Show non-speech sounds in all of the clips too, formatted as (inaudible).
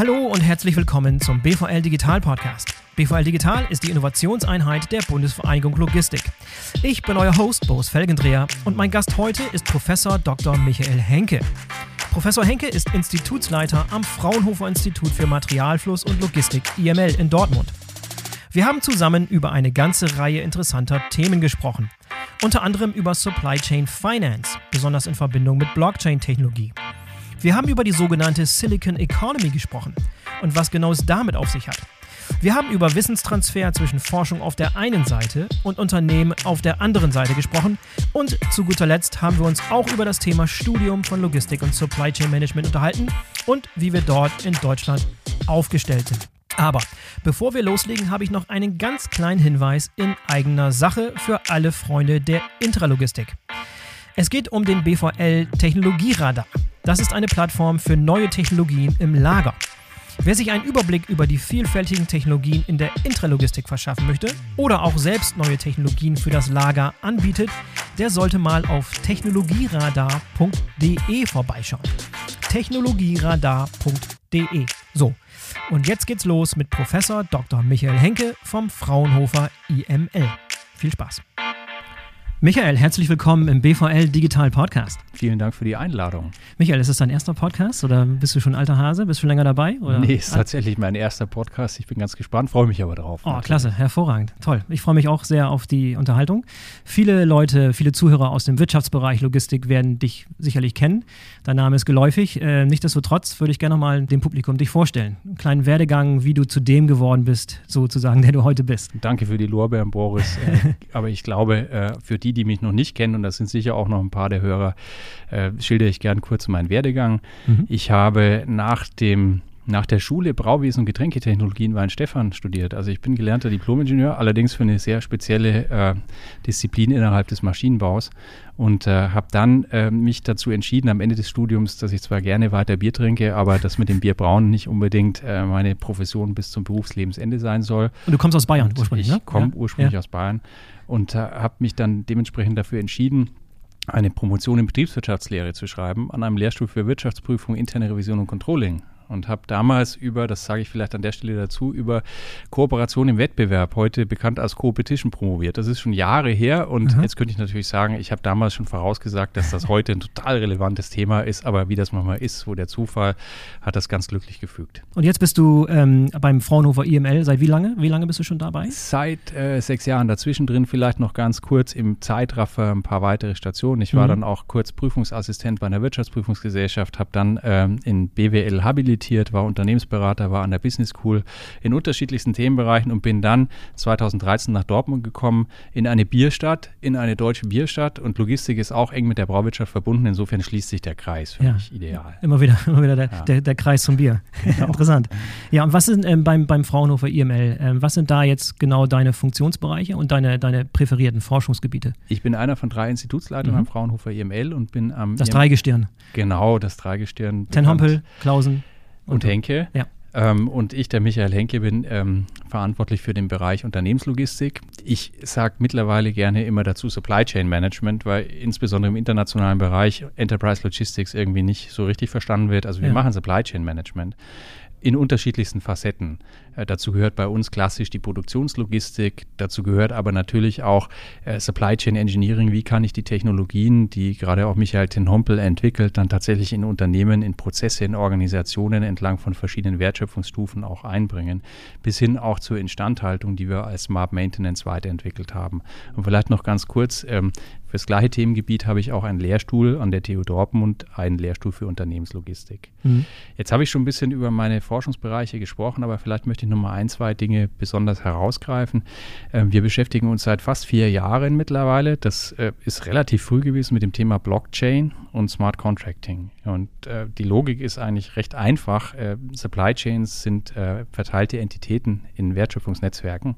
Hallo und herzlich willkommen zum BVL Digital Podcast. BVL Digital ist die Innovationseinheit der Bundesvereinigung Logistik. Ich bin euer Host Boris Felgendreher und mein Gast heute ist Professor Dr. Michael Henke. Professor Henke ist Institutsleiter am Fraunhofer Institut für Materialfluss und Logistik IML in Dortmund. Wir haben zusammen über eine ganze Reihe interessanter Themen gesprochen. Unter anderem über Supply Chain Finance, besonders in Verbindung mit Blockchain-Technologie. Wir haben über die sogenannte Silicon Economy gesprochen und was genau es damit auf sich hat. Wir haben über Wissenstransfer zwischen Forschung auf der einen Seite und Unternehmen auf der anderen Seite gesprochen und zu guter Letzt haben wir uns auch über das Thema Studium von Logistik und Supply Chain Management unterhalten und wie wir dort in Deutschland aufgestellt sind. Aber bevor wir loslegen, habe ich noch einen ganz kleinen Hinweis in eigener Sache für alle Freunde der Intralogistik. Es geht um den BVL Technologieradar. Das ist eine Plattform für neue Technologien im Lager. Wer sich einen Überblick über die vielfältigen Technologien in der Intralogistik verschaffen möchte oder auch selbst neue Technologien für das Lager anbietet, der sollte mal auf technologieradar.de vorbeischauen. technologieradar.de. So, und jetzt geht's los mit Professor Dr. Michael Henke vom Fraunhofer IML. Viel Spaß. Michael, herzlich willkommen im BVL Digital Podcast. Vielen Dank für die Einladung. Michael, ist das dein erster Podcast oder bist du schon alter Hase? Bist du schon länger dabei? Oder? Nee, ist tatsächlich mein erster Podcast. Ich bin ganz gespannt, freue mich aber drauf. Oh, natürlich. klasse, hervorragend, toll. Ich freue mich auch sehr auf die Unterhaltung. Viele Leute, viele Zuhörer aus dem Wirtschaftsbereich Logistik werden dich sicherlich kennen. Dein Name ist geläufig. Äh, nichtsdestotrotz würde ich gerne nochmal dem Publikum dich vorstellen. Einen kleinen Werdegang, wie du zu dem geworden bist, sozusagen, der du heute bist. Danke für die Lorbeeren, Boris. äh, (laughs) aber ich glaube, äh, für die, die mich noch nicht kennen, und das sind sicher auch noch ein paar der Hörer, äh, schildere ich gern kurz meinen Werdegang. Mhm. Ich habe nach dem nach der Schule Brauwesen und Getränketechnologien in Stefan studiert. Also ich bin gelernter Diplomingenieur, allerdings für eine sehr spezielle äh, Disziplin innerhalb des Maschinenbaus und äh, habe dann äh, mich dazu entschieden am Ende des Studiums, dass ich zwar gerne weiter Bier trinke, aber das mit dem Bierbrauen nicht unbedingt äh, meine Profession bis zum Berufslebensende sein soll. Und du kommst aus Bayern ursprünglich, ich ne? Ich komme ja. ursprünglich ja. aus Bayern und äh, habe mich dann dementsprechend dafür entschieden, eine Promotion in Betriebswirtschaftslehre zu schreiben an einem Lehrstuhl für Wirtschaftsprüfung, interne Revision und Controlling und habe damals über, das sage ich vielleicht an der Stelle dazu, über Kooperation im Wettbewerb, heute bekannt als Competition, promoviert. Das ist schon Jahre her und mhm. jetzt könnte ich natürlich sagen, ich habe damals schon vorausgesagt, dass das heute ein total relevantes Thema ist, aber wie das manchmal ist, wo der Zufall hat das ganz glücklich gefügt. Und jetzt bist du ähm, beim Fraunhofer IML. Seit wie lange? Wie lange bist du schon dabei? Seit äh, sechs Jahren. Dazwischen drin vielleicht noch ganz kurz im Zeitraffer ein paar weitere Stationen. Ich war mhm. dann auch kurz Prüfungsassistent bei einer Wirtschaftsprüfungsgesellschaft, habe dann ähm, in BWL habilitiert habilitiert, war Unternehmensberater, war an der Business School in unterschiedlichsten Themenbereichen und bin dann 2013 nach Dortmund gekommen, in eine Bierstadt, in eine deutsche Bierstadt und Logistik ist auch eng mit der Brauwirtschaft verbunden. Insofern schließt sich der Kreis für ja. mich ideal. Immer wieder, (laughs) immer wieder der, ja. der, der Kreis zum Bier. (laughs) Genau. Interessant. Ja, und was sind ähm, beim, beim Fraunhofer IML, ähm, was sind da jetzt genau deine Funktionsbereiche und deine, deine präferierten Forschungsgebiete? Ich bin einer von drei Institutsleitern mhm. am Fraunhofer IML und bin am. Das IML Dreigestirn. Genau, das Dreigestirn. Ten Hompel, Klausen und Henke. Ja. Ähm, und ich, der Michael Henke, bin ähm, verantwortlich für den Bereich Unternehmenslogistik. Ich sage mittlerweile gerne immer dazu Supply Chain Management, weil insbesondere im internationalen Bereich Enterprise Logistics irgendwie nicht so richtig verstanden wird. Also wir ja. machen Supply Chain Management in unterschiedlichsten Facetten. Äh, dazu gehört bei uns klassisch die Produktionslogistik, dazu gehört aber natürlich auch äh, Supply Chain Engineering. Wie kann ich die Technologien, die gerade auch Michael Tenhompel entwickelt, dann tatsächlich in Unternehmen, in Prozesse, in Organisationen entlang von verschiedenen Wertschöpfungsstufen auch einbringen, bis hin auch zur Instandhaltung, die wir als Smart Maintenance weiterentwickelt haben. Und vielleicht noch ganz kurz, ähm, für das gleiche Themengebiet habe ich auch einen Lehrstuhl an der TU Dortmund, einen Lehrstuhl für Unternehmenslogistik. Mhm. Jetzt habe ich schon ein bisschen über meine Forschungsbereiche gesprochen, aber vielleicht möchte ich noch mal ein, zwei Dinge besonders herausgreifen. Ähm, wir beschäftigen uns seit fast vier Jahren mittlerweile. Das äh, ist relativ früh gewesen mit dem Thema Blockchain und Smart Contracting. Und äh, die Logik ist eigentlich recht einfach. Äh, Supply Chains sind verteilte Entitäten in Wertschöpfungsnetzwerken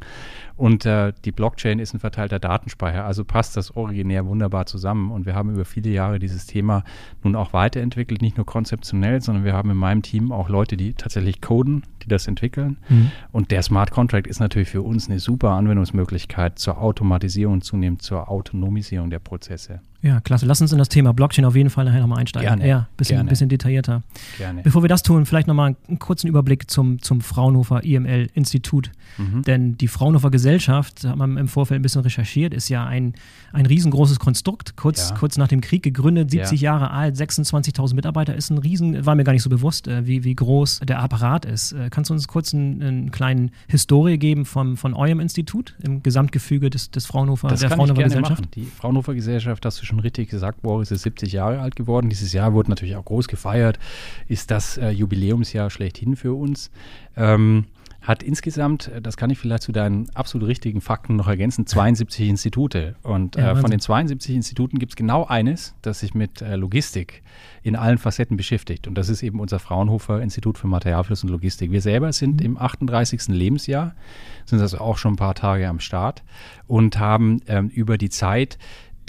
und äh, die Blockchain ist ein verteilter Datenspeicher. Also passt das originär wunderbar zusammen. Und wir haben über viele Jahre dieses Thema nun auch weiterentwickelt, nicht nur konzeptionell, sondern wir haben in meinem Team auch Leute, die tatsächlich coden, die das entwickeln. Mhm. Und der Smart Contract ist natürlich für uns eine super Anwendungsmöglichkeit zur Automatisierung und zunehmend zur Autonomisierung der Prozesse. Ja, klasse. Lass uns in das Thema Blockchain auf jeden Fall nachher nochmal einsteigen. Gerne. Ja, bisschen, gerne. bisschen detaillierter. Gerne. Bevor wir das tun, vielleicht nochmal einen kurzen Überblick zum, zum Fraunhofer IML-Institut. Mhm. Denn die Fraunhofer Gesellschaft, da hat man im Vorfeld ein bisschen recherchiert, ist ja ein, ein riesengroßes Konstrukt, kurz, ja. kurz nach dem Krieg gegründet, 70 ja. Jahre alt, 26.000 Mitarbeiter, ist ein Riesen, war mir gar nicht so bewusst, äh, wie, wie groß der Apparat ist. Äh, kannst du uns kurz einen, einen kleinen Historie geben vom, von eurem Institut im Gesamtgefüge des, des Fraunhofer, das der Fraunhofer Gesellschaft? Machen. Die Fraunhofer Gesellschaft, hast du schon richtig gesagt, Boris ist 70 Jahre alt geworden. Dieses Jahr wurde natürlich auch groß gefeiert, ist das äh, Jubiläumsjahr schlechthin für uns. Ähm, hat insgesamt, äh, das kann ich vielleicht zu deinen absolut richtigen Fakten noch ergänzen, 72 Institute. Und Ja, äh, von den 72 Instituten gibt es genau eines, das sich mit äh, Logistik in allen Facetten beschäftigt. Und das ist eben unser Fraunhofer Institut für Materialfluss und Logistik. Wir selber sind im 38. Lebensjahr, sind also auch schon ein paar Tage am Start und haben ähm, über die Zeit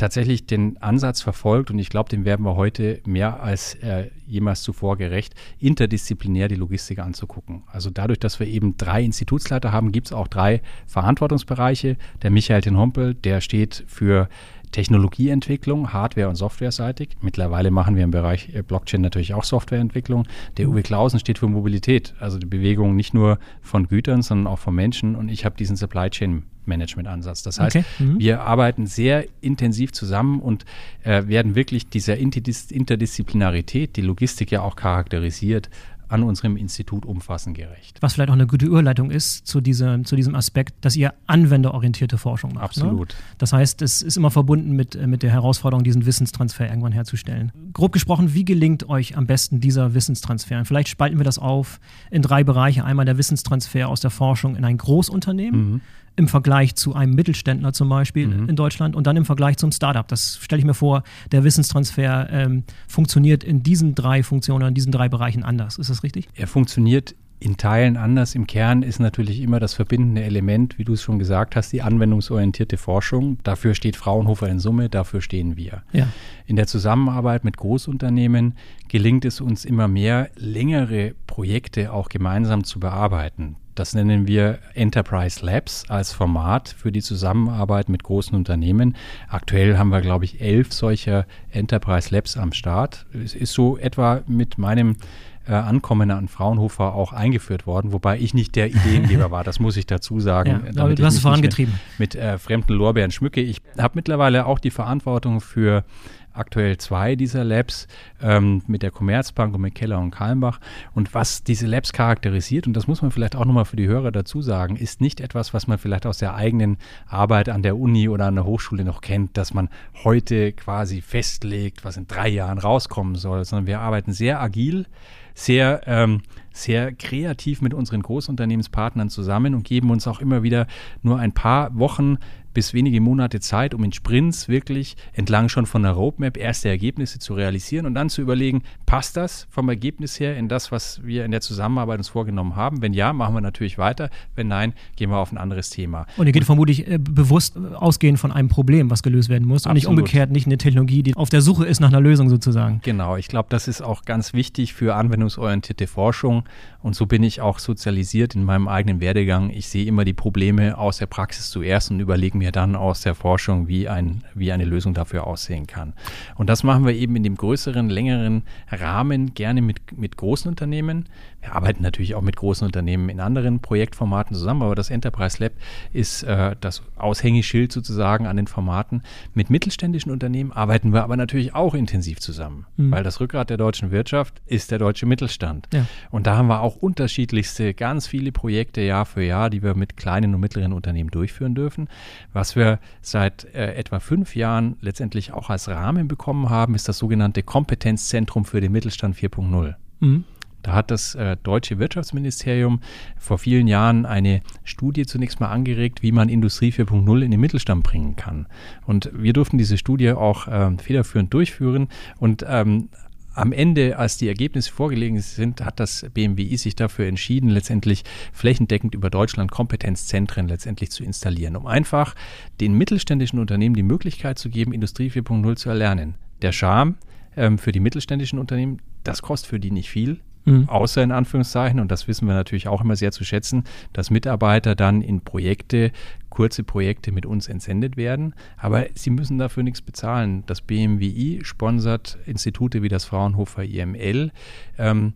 tatsächlich den Ansatz verfolgt und ich glaube, dem werden wir heute mehr als äh, jemals zuvor gerecht, interdisziplinär die Logistik anzugucken. Also dadurch, dass wir eben drei Institutsleiter haben, gibt es auch drei Verantwortungsbereiche. Der Michael Ten Hompel, der steht für Technologieentwicklung, Hardware- und Softwareseitig. Mittlerweile machen wir im Bereich äh, Blockchain natürlich auch Softwareentwicklung. Der Uwe Klausen steht für Mobilität, also die Bewegung nicht nur von Gütern, sondern auch von Menschen. Und ich habe diesen Supply Chain Management-Ansatz. Das heißt, Okay. Mhm. wir arbeiten sehr intensiv zusammen und äh, werden wirklich dieser Interdis Interdisziplinarität, die Logistik ja auch charakterisiert, an unserem Institut umfassend gerecht. Was vielleicht auch eine gute Überleitung ist zu diesem, zu diesem Aspekt, dass ihr anwenderorientierte Forschung macht. Ne? Absolut. Das heißt, es ist immer verbunden mit, äh, mit der Herausforderung, diesen Wissenstransfer irgendwann herzustellen. Grob gesprochen, wie gelingt euch am besten dieser Wissenstransfer? Und vielleicht spalten wir das auf in drei Bereiche. Einmal der Wissenstransfer aus der Forschung in ein Großunternehmen. Mhm. Im Vergleich zu einem Mittelständler zum Beispiel Mhm. in Deutschland und dann im Vergleich zum Startup. Das stelle ich mir vor, der Wissenstransfer ähm, funktioniert in diesen drei Funktionen, in diesen drei Bereichen anders. Ist das richtig? Er funktioniert in Teilen anders. Im Kern ist natürlich immer das verbindende Element, wie du es schon gesagt hast, die anwendungsorientierte Forschung. Dafür steht Fraunhofer in Summe, dafür stehen wir. Ja. In der Zusammenarbeit mit Großunternehmen gelingt es uns immer mehr, längere Projekte auch gemeinsam zu bearbeiten. Das nennen wir Enterprise Labs als Format für die Zusammenarbeit mit großen Unternehmen. Aktuell haben wir, glaube ich, elf solcher Enterprise Labs am Start. Es ist so etwa mit meinem äh, Ankommen an Fraunhofer auch eingeführt worden, wobei ich nicht der Ideengeber war, das muss ich dazu sagen. Ja, damit du hast es vorangetrieben. Mit, mit äh, fremden Lorbeeren schmücke. Ich habe mittlerweile auch die Verantwortung für aktuell zwei dieser Labs ähm, mit der Commerzbank und mit Keller und Kalmbach. Und was diese Labs charakterisiert, und das muss man vielleicht auch nochmal für die Hörer dazu sagen, ist nicht etwas, was man vielleicht aus der eigenen Arbeit an der Uni oder an der Hochschule noch kennt, dass man heute quasi festlegt, was in drei Jahren rauskommen soll, sondern wir arbeiten sehr agil, sehr, ähm, sehr kreativ mit unseren Großunternehmenspartnern zusammen und geben uns auch immer wieder nur ein paar Wochen bis wenige Monate Zeit, um in Sprints wirklich entlang schon von der Roadmap erste Ergebnisse zu realisieren und dann zu überlegen, passt das vom Ergebnis her in das, was wir in der Zusammenarbeit uns vorgenommen haben? Wenn ja, machen wir natürlich weiter. Wenn nein, gehen wir auf ein anderes Thema. Und ihr geht vermutlich äh, bewusst ausgehend von einem Problem, was gelöst werden muss und nicht Absolut. umgekehrt, nicht eine Technologie, die auf der Suche ist nach einer Lösung sozusagen. Genau, ich glaube, das ist auch ganz wichtig für anwendungsorientierte Forschung. Und so bin ich auch sozialisiert in meinem eigenen Werdegang. Ich sehe immer die Probleme aus der Praxis zuerst und überlege mir dann aus der Forschung, wie, ein, wie eine Lösung dafür aussehen kann. Und das machen wir eben in dem größeren, längeren Rahmen gerne mit, mit großen Unternehmen. Wir arbeiten natürlich auch mit großen Unternehmen in anderen Projektformaten zusammen, aber das Enterprise Lab ist äh, das Aushängeschild sozusagen an den Formaten. Mit mittelständischen Unternehmen arbeiten wir aber natürlich auch intensiv zusammen, Mhm. weil das Rückgrat der deutschen Wirtschaft ist der deutsche Mittelstand. Ja. Und da haben wir auch unterschiedlichste, ganz viele Projekte Jahr für Jahr, die wir mit kleinen und mittleren Unternehmen durchführen dürfen. Was wir seit äh, etwa fünf Jahren letztendlich auch als Rahmen bekommen haben, ist das sogenannte Kompetenzzentrum für den Mittelstand 4.0. Mhm. Da hat das äh, deutsche Wirtschaftsministerium vor vielen Jahren eine Studie zunächst mal angeregt, wie man Industrie 4.0 in den Mittelstand bringen kann. Und wir durften diese Studie auch ähm, federführend durchführen und ähm, am Ende, als die Ergebnisse vorgelegen sind, hat das BMWI sich dafür entschieden, letztendlich flächendeckend über Deutschland Kompetenzzentren letztendlich zu installieren, um einfach den mittelständischen Unternehmen die Möglichkeit zu geben, Industrie 4.0 zu erlernen. Der Charme ähm, für die mittelständischen Unternehmen, das kostet für die nicht viel. Mhm. Außer in Anführungszeichen, und das wissen wir natürlich auch immer sehr zu schätzen, dass Mitarbeiter dann in Projekte, kurze Projekte mit uns entsendet werden. Aber sie müssen dafür nichts bezahlen. Das BMWI sponsert Institute wie das Fraunhofer IML. Ähm,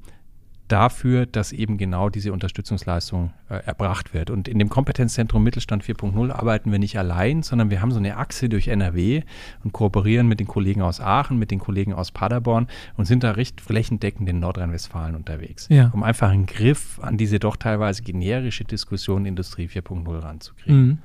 dafür, dass eben genau diese Unterstützungsleistung äh, erbracht wird. Und in dem Kompetenzzentrum Mittelstand 4.0 arbeiten wir nicht allein, sondern wir haben so eine Achse durch NRW und kooperieren mit den Kollegen aus Aachen, mit den Kollegen aus Paderborn und sind da recht flächendeckend in Nordrhein-Westfalen unterwegs, ja. um einfach einen Griff an diese doch teilweise generische Diskussion Industrie 4.0 ranzukriegen. Mhm.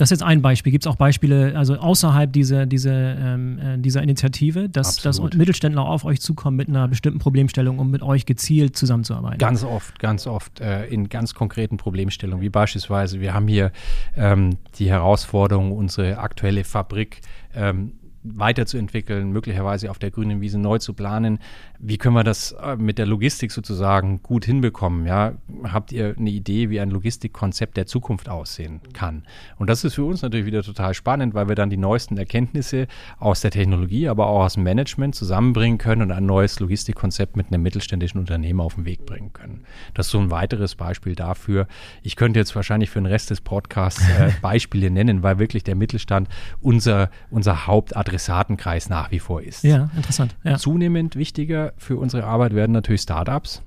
Das ist jetzt ein Beispiel. Gibt es auch Beispiele, also außerhalb dieser, dieser, ähm, äh, dieser Initiative, dass, dass Mittelständler auf euch zukommen mit einer bestimmten Problemstellung, um mit euch gezielt zusammenzuarbeiten? Ganz oft, ganz oft äh, in ganz konkreten Problemstellungen, wie beispielsweise, wir haben hier ähm, die Herausforderung, unsere aktuelle Fabrik ähm, weiterzuentwickeln, möglicherweise auf der grünen Wiese neu zu planen. Wie können wir das äh, mit der Logistik sozusagen gut hinbekommen? Ja? Habt ihr eine Idee, wie ein Logistikkonzept der Zukunft aussehen kann? Und das ist für uns natürlich wieder total spannend, weil wir dann die neuesten Erkenntnisse aus der Technologie, aber auch aus dem Management zusammenbringen können und ein neues Logistikkonzept mit einem mittelständischen Unternehmen auf den Weg bringen können. Das ist so ein weiteres Beispiel dafür. Ich könnte jetzt wahrscheinlich für den Rest des Podcasts äh, (laughs) Beispiele nennen, weil wirklich der Mittelstand unser, unser Hauptadressatenkreis nach wie vor ist. Ja, interessant. Ja. Zunehmend wichtiger für unsere Arbeit werden natürlich Startups.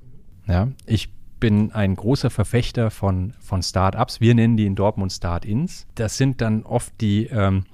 Ja, ich bin ein großer Verfechter von, von Startups. Wir nennen die in Dortmund Start-ins. Das sind dann oft die ähm,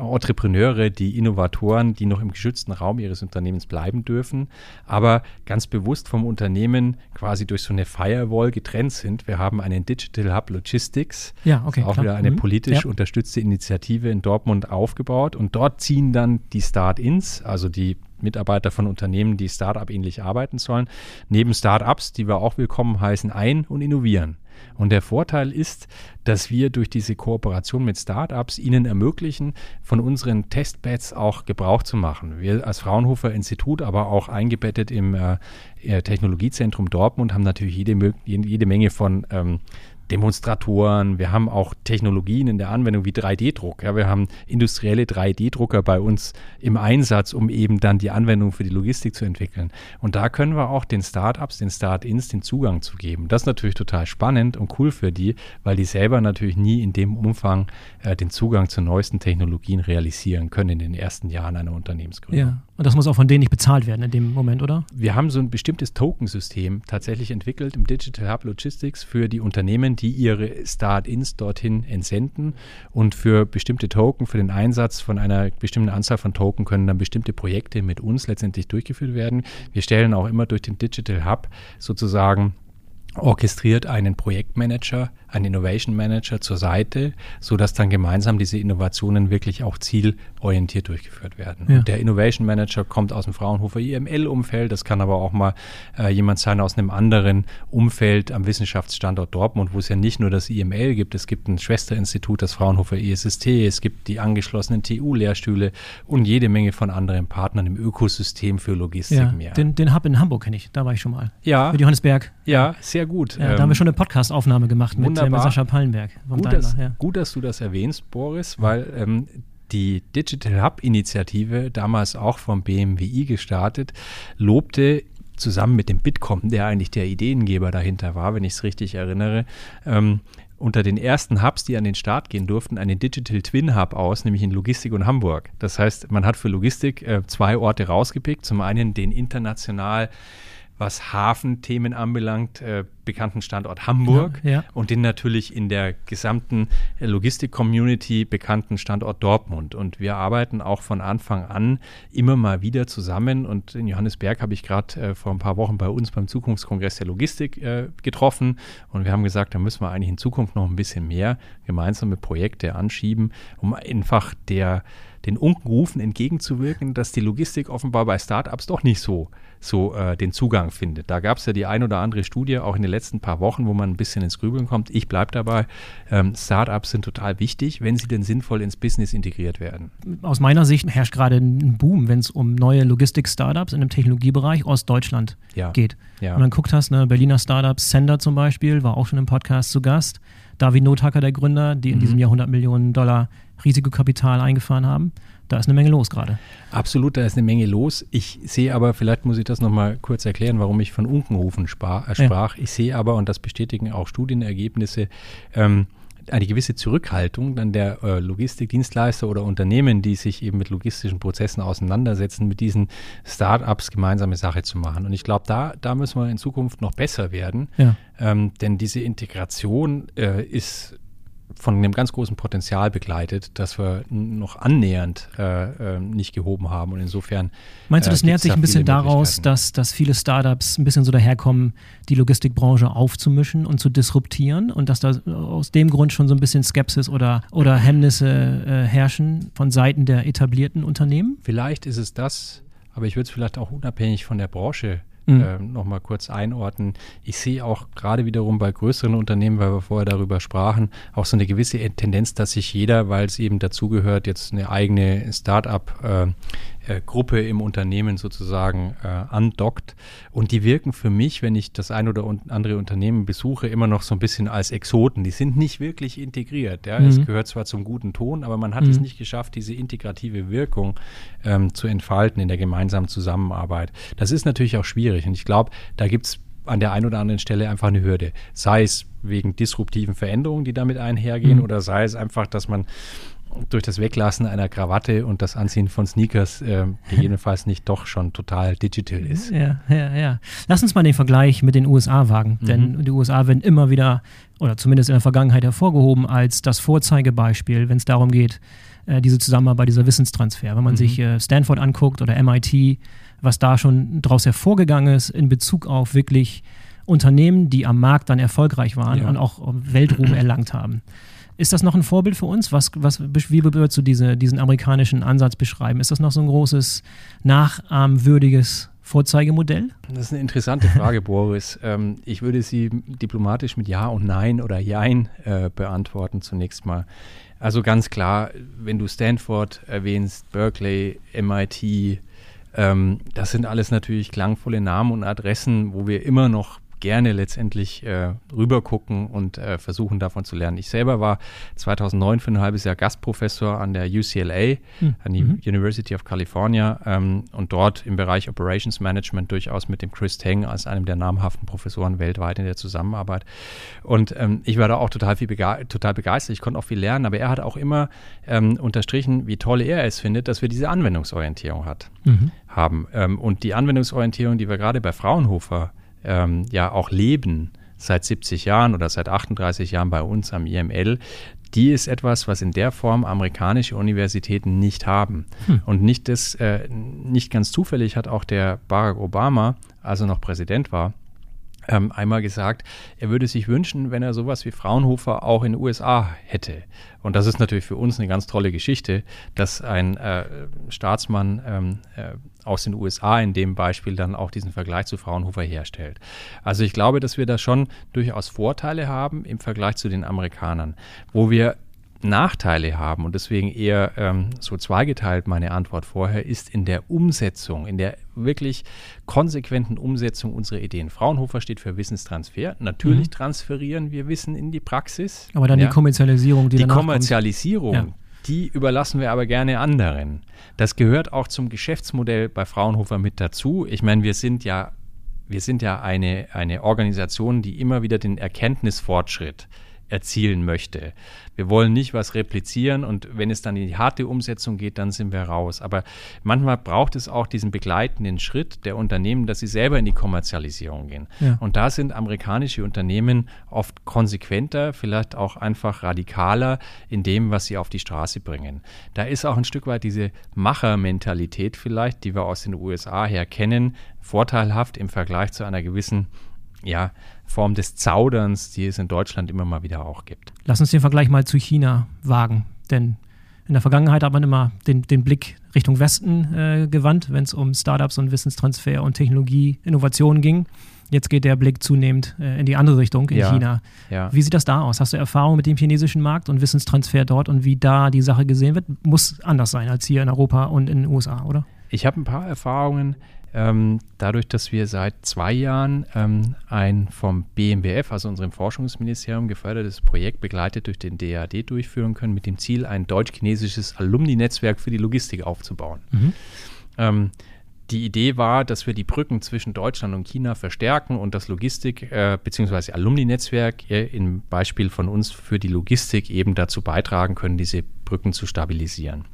Entrepreneure, die Innovatoren, die noch im geschützten Raum ihres Unternehmens bleiben dürfen, aber ganz bewusst vom Unternehmen quasi durch so eine Firewall getrennt sind. Wir haben einen Digital Hub Logistics, ja, okay, auch klar. wieder eine mhm. politisch ja. unterstützte Initiative in Dortmund aufgebaut und dort ziehen dann die Start-ins, also die Mitarbeiter von Unternehmen, die Start-up-ähnlich arbeiten sollen, neben Start-ups, die wir auch willkommen heißen, ein und innovieren. Und der Vorteil ist, dass wir durch diese Kooperation mit Startups ihnen ermöglichen, von unseren Testbeds auch Gebrauch zu machen. Wir als Fraunhofer Institut, aber auch eingebettet im äh, Technologiezentrum Dortmund, haben natürlich jede, jede Menge von ähm, Demonstratoren, wir haben auch Technologien in der Anwendung wie 3D-Druck. Ja, wir haben industrielle 3D-Drucker bei uns im Einsatz, um eben dann die Anwendung für die Logistik zu entwickeln. Und da können wir auch den Startups, den Start-ins den Zugang zu geben. Das ist natürlich total spannend und cool für die, weil die selber natürlich nie in dem Umfang äh, den Zugang zu neuesten Technologien realisieren können in den ersten Jahren einer Unternehmensgründung. Ja, und das muss auch von denen nicht bezahlt werden in dem Moment, oder? Wir haben so ein bestimmtes Tokensystem tatsächlich entwickelt im Digital Hub Logistics für die Unternehmen, die ihre Start-ins dorthin entsenden und für bestimmte Token, für den Einsatz von einer bestimmten Anzahl von Token können dann bestimmte Projekte mit uns letztendlich durchgeführt werden. Wir stellen auch immer durch den Digital Hub sozusagen orchestriert einen Projektmanager ein Innovation Manager zur Seite, sodass dann gemeinsam diese Innovationen wirklich auch zielorientiert durchgeführt werden. Ja. Und der Innovation Manager kommt aus dem Fraunhofer IML-Umfeld, das kann aber auch mal äh, jemand sein aus einem anderen Umfeld am Wissenschaftsstandort Dortmund, wo es ja nicht nur das IML gibt, es gibt ein Schwesterinstitut, das Fraunhofer ISST, es gibt die angeschlossenen TU-Lehrstühle und jede Menge von anderen Partnern im Ökosystem für Logistik ja, mehr. Den, den Hub in Hamburg kenne ich, da war ich schon mal. Ja. Mit Johannesberg. Ja, sehr gut. Ja, da haben wir ähm, schon eine Podcast-Aufnahme gemacht mit wunderbar. Sascha Pallenberg. Gut, Daimler, dass, ja. gut, dass du das erwähnst, Boris, weil ähm, die Digital Hub-Initiative, damals auch vom BMWI gestartet, lobte zusammen mit dem Bitkom, der eigentlich der Ideengeber dahinter war, wenn ich es richtig erinnere, ähm, unter den ersten Hubs, die an den Start gehen durften, einen Digital Twin Hub aus, nämlich in Logistik und Hamburg. Das heißt, man hat für Logistik äh, zwei Orte rausgepickt. Zum einen den international was Hafenthemen anbelangt, äh, bekannten Standort Hamburg ja, ja. und den natürlich in der gesamten Logistik-Community bekannten Standort Dortmund. Und wir arbeiten auch von Anfang an immer mal wieder zusammen. Und in Johannesberg habe ich gerade äh, vor ein paar Wochen bei uns beim Zukunftskongress der Logistik äh, getroffen. Und wir haben gesagt, da müssen wir eigentlich in Zukunft noch ein bisschen mehr gemeinsame Projekte anschieben, um einfach der den Unkenrufen entgegenzuwirken, dass die Logistik offenbar bei Startups doch nicht so, so äh, den Zugang findet. Da gab es ja die ein oder andere Studie auch in den letzten paar Wochen, wo man ein bisschen ins Grübeln kommt. Ich bleibe dabei, ähm, Startups sind total wichtig, wenn sie denn sinnvoll ins Business integriert werden. Aus meiner Sicht herrscht gerade ein Boom, wenn es um neue Logistik-Startups in dem Technologiebereich aus Deutschland ja. geht. Ja. Und dann guckt hast, ne, Berliner Startups, Sender zum Beispiel, war auch schon im Podcast zu Gast. David Nothacker, der Gründer, die in mhm. diesem Jahr 100 Millionen Dollar Risikokapital eingefahren haben. Da ist eine Menge los gerade. Absolut, da ist eine Menge los. Ich sehe aber, vielleicht muss ich das nochmal kurz erklären, warum ich von Unkenhofen sprach. Äh, sprach. Ja. Ich sehe aber, und das bestätigen auch Studienergebnisse, ähm, eine gewisse Zurückhaltung dann der äh, Logistikdienstleister oder Unternehmen, die sich eben mit logistischen Prozessen auseinandersetzen, mit diesen Startups gemeinsame Sache zu machen. Und ich glaube, da, da müssen wir in Zukunft noch besser werden, ja. ähm, denn diese Integration äh, ist von einem ganz großen Potenzial begleitet, das wir noch annähernd äh, äh, nicht gehoben haben. Und insofern. Meinst du, das äh, nähert sich ein bisschen daraus, dass, dass viele Startups ein bisschen so daherkommen, die Logistikbranche aufzumischen und zu disruptieren und dass da aus dem Grund schon so ein bisschen Skepsis oder, oder Hemmnisse äh, herrschen von Seiten der etablierten Unternehmen? Vielleicht ist es das, aber ich würde es vielleicht auch unabhängig von der Branche mhm. äh, nochmal kurz einordnen. Ich sehe auch gerade wiederum bei größeren Unternehmen, weil wir vorher darüber sprachen, auch so eine gewisse Tendenz, dass sich jeder, weil es eben dazugehört, jetzt eine eigene Start-up äh, äh, Gruppe im Unternehmen sozusagen äh, andockt. Und die wirken für mich, wenn ich das ein oder andere Unternehmen besuche, immer noch so ein bisschen als Exoten. Die sind nicht wirklich integriert. Ja? Mhm. Es gehört zwar zum guten Ton, aber man hat mhm. es nicht geschafft, diese integrative Wirkung ähm, zu entfalten in der gemeinsamen Zusammenarbeit. Das ist natürlich auch schwierig. Und ich glaube, da gibt es an der einen oder anderen Stelle einfach eine Hürde. Sei es wegen disruptiven Veränderungen, die damit einhergehen, mhm. oder sei es einfach, dass man durch das Weglassen einer Krawatte und das Anziehen von Sneakers äh, (laughs) jedenfalls nicht doch schon total digital ist. Ja, ja, ja. Lass uns mal den Vergleich mit den USA wagen, mhm. denn die USA werden immer wieder oder zumindest in der Vergangenheit hervorgehoben als das Vorzeigebeispiel, wenn es darum geht, äh, diese Zusammenarbeit, dieser Wissenstransfer. Wenn man mhm. sich äh, Stanford anguckt oder MIT, was da schon daraus hervorgegangen ist in Bezug auf wirklich Unternehmen, die am Markt dann erfolgreich waren ja. und auch Weltruhm erlangt haben. Ist das noch ein Vorbild für uns? Was, was, wie würdest du diese, diesen amerikanischen Ansatz beschreiben? Ist das noch so ein großes, nachahmwürdiges Vorzeigemodell? Das ist eine interessante Frage, (laughs) Boris. Ähm, ich würde sie diplomatisch mit Ja und Nein oder Jein äh, beantworten zunächst mal. Also ganz klar, wenn du Stanford erwähnst, Berkeley, MIT, ähm, das sind alles natürlich klangvolle Namen und Adressen, wo wir immer noch gerne letztendlich äh, rüber gucken und äh, versuchen davon zu lernen. Ich selber war 2009 für ein halbes Jahr Gastprofessor an der UCLA, mhm. an die mhm. University of California ähm, und dort im Bereich Operations Management durchaus mit dem Chris Teng als einem der namhaften Professoren weltweit in der Zusammenarbeit. Und ähm, ich war da auch total viel bege total begeistert. Ich konnte auch viel lernen, aber er hat auch immer ähm, unterstrichen, wie toll er es findet, dass wir diese Anwendungsorientierung hat, mhm. haben. Ähm, und die Anwendungsorientierung, die wir gerade bei Fraunhofer ähm, ja auch leben seit 70 Jahren oder seit 38 Jahren bei uns am IML, die ist etwas, was in der Form amerikanische Universitäten nicht haben. Hm. Und nicht, das, äh, nicht ganz zufällig hat auch der Barack Obama, als er noch Präsident war, ähm, einmal gesagt, er würde sich wünschen, wenn er sowas wie Fraunhofer auch in den USA hätte. Und das ist natürlich für uns eine ganz tolle Geschichte, dass ein äh, Staatsmann ähm, äh, aus den USA in dem Beispiel dann auch diesen Vergleich zu Fraunhofer herstellt. Also ich glaube, dass wir da schon durchaus Vorteile haben im Vergleich zu den Amerikanern. Wo wir Nachteile haben und deswegen eher ähm, so zweigeteilt meine Antwort vorher, ist in der Umsetzung, in der wirklich konsequenten Umsetzung unserer Ideen. Fraunhofer steht für Wissenstransfer. Natürlich mhm. transferieren wir Wissen in die Praxis. Aber dann ja. die Kommerzialisierung, die Die Kommerzialisierung, ja. die überlassen wir aber gerne anderen. Das gehört auch zum Geschäftsmodell bei Fraunhofer mit dazu. Ich meine, wir sind ja, wir sind ja eine, eine Organisation, die immer wieder den Erkenntnisfortschritt erzielen möchte. Wir wollen nicht was replizieren und wenn es dann in die harte Umsetzung geht, dann sind wir raus. Aber manchmal braucht es auch diesen begleitenden Schritt der Unternehmen, dass sie selber in die Kommerzialisierung gehen. Ja. Und da sind amerikanische Unternehmen oft konsequenter, vielleicht auch einfach radikaler in dem, was sie auf die Straße bringen. Da ist auch ein Stück weit diese Machermentalität vielleicht, die wir aus den USA her kennen, vorteilhaft im Vergleich zu einer gewissen ja, Form des Zauderns, die es in Deutschland immer mal wieder auch gibt. Lass uns den Vergleich mal zu China wagen, denn in der Vergangenheit hat man immer den, den Blick Richtung Westen äh, gewandt, wenn es um Startups und Wissenstransfer und Technologie, Innovation ging. Jetzt geht der Blick zunehmend äh, in die andere Richtung, in ja, China. Ja. Wie sieht das da aus? Hast du Erfahrung mit dem chinesischen Markt und Wissenstransfer dort und wie da die Sache gesehen wird? Muss anders sein als hier in Europa und in den USA, oder? Ich habe ein paar Erfahrungen. Ähm, dadurch, dass wir seit zwei Jahren ähm, ein vom BMBF, also unserem Forschungsministerium, gefördertes Projekt begleitet durch den DAD durchführen können, mit dem Ziel, ein deutsch-chinesisches Alumni-Netzwerk für die Logistik aufzubauen. Mhm. Ähm, die Idee war, dass wir die Brücken zwischen Deutschland und China verstärken und das Logistik- äh, bzw. Alumni-Netzwerk äh, im Beispiel von uns für die Logistik eben dazu beitragen können, diese Brücken zu stabilisieren.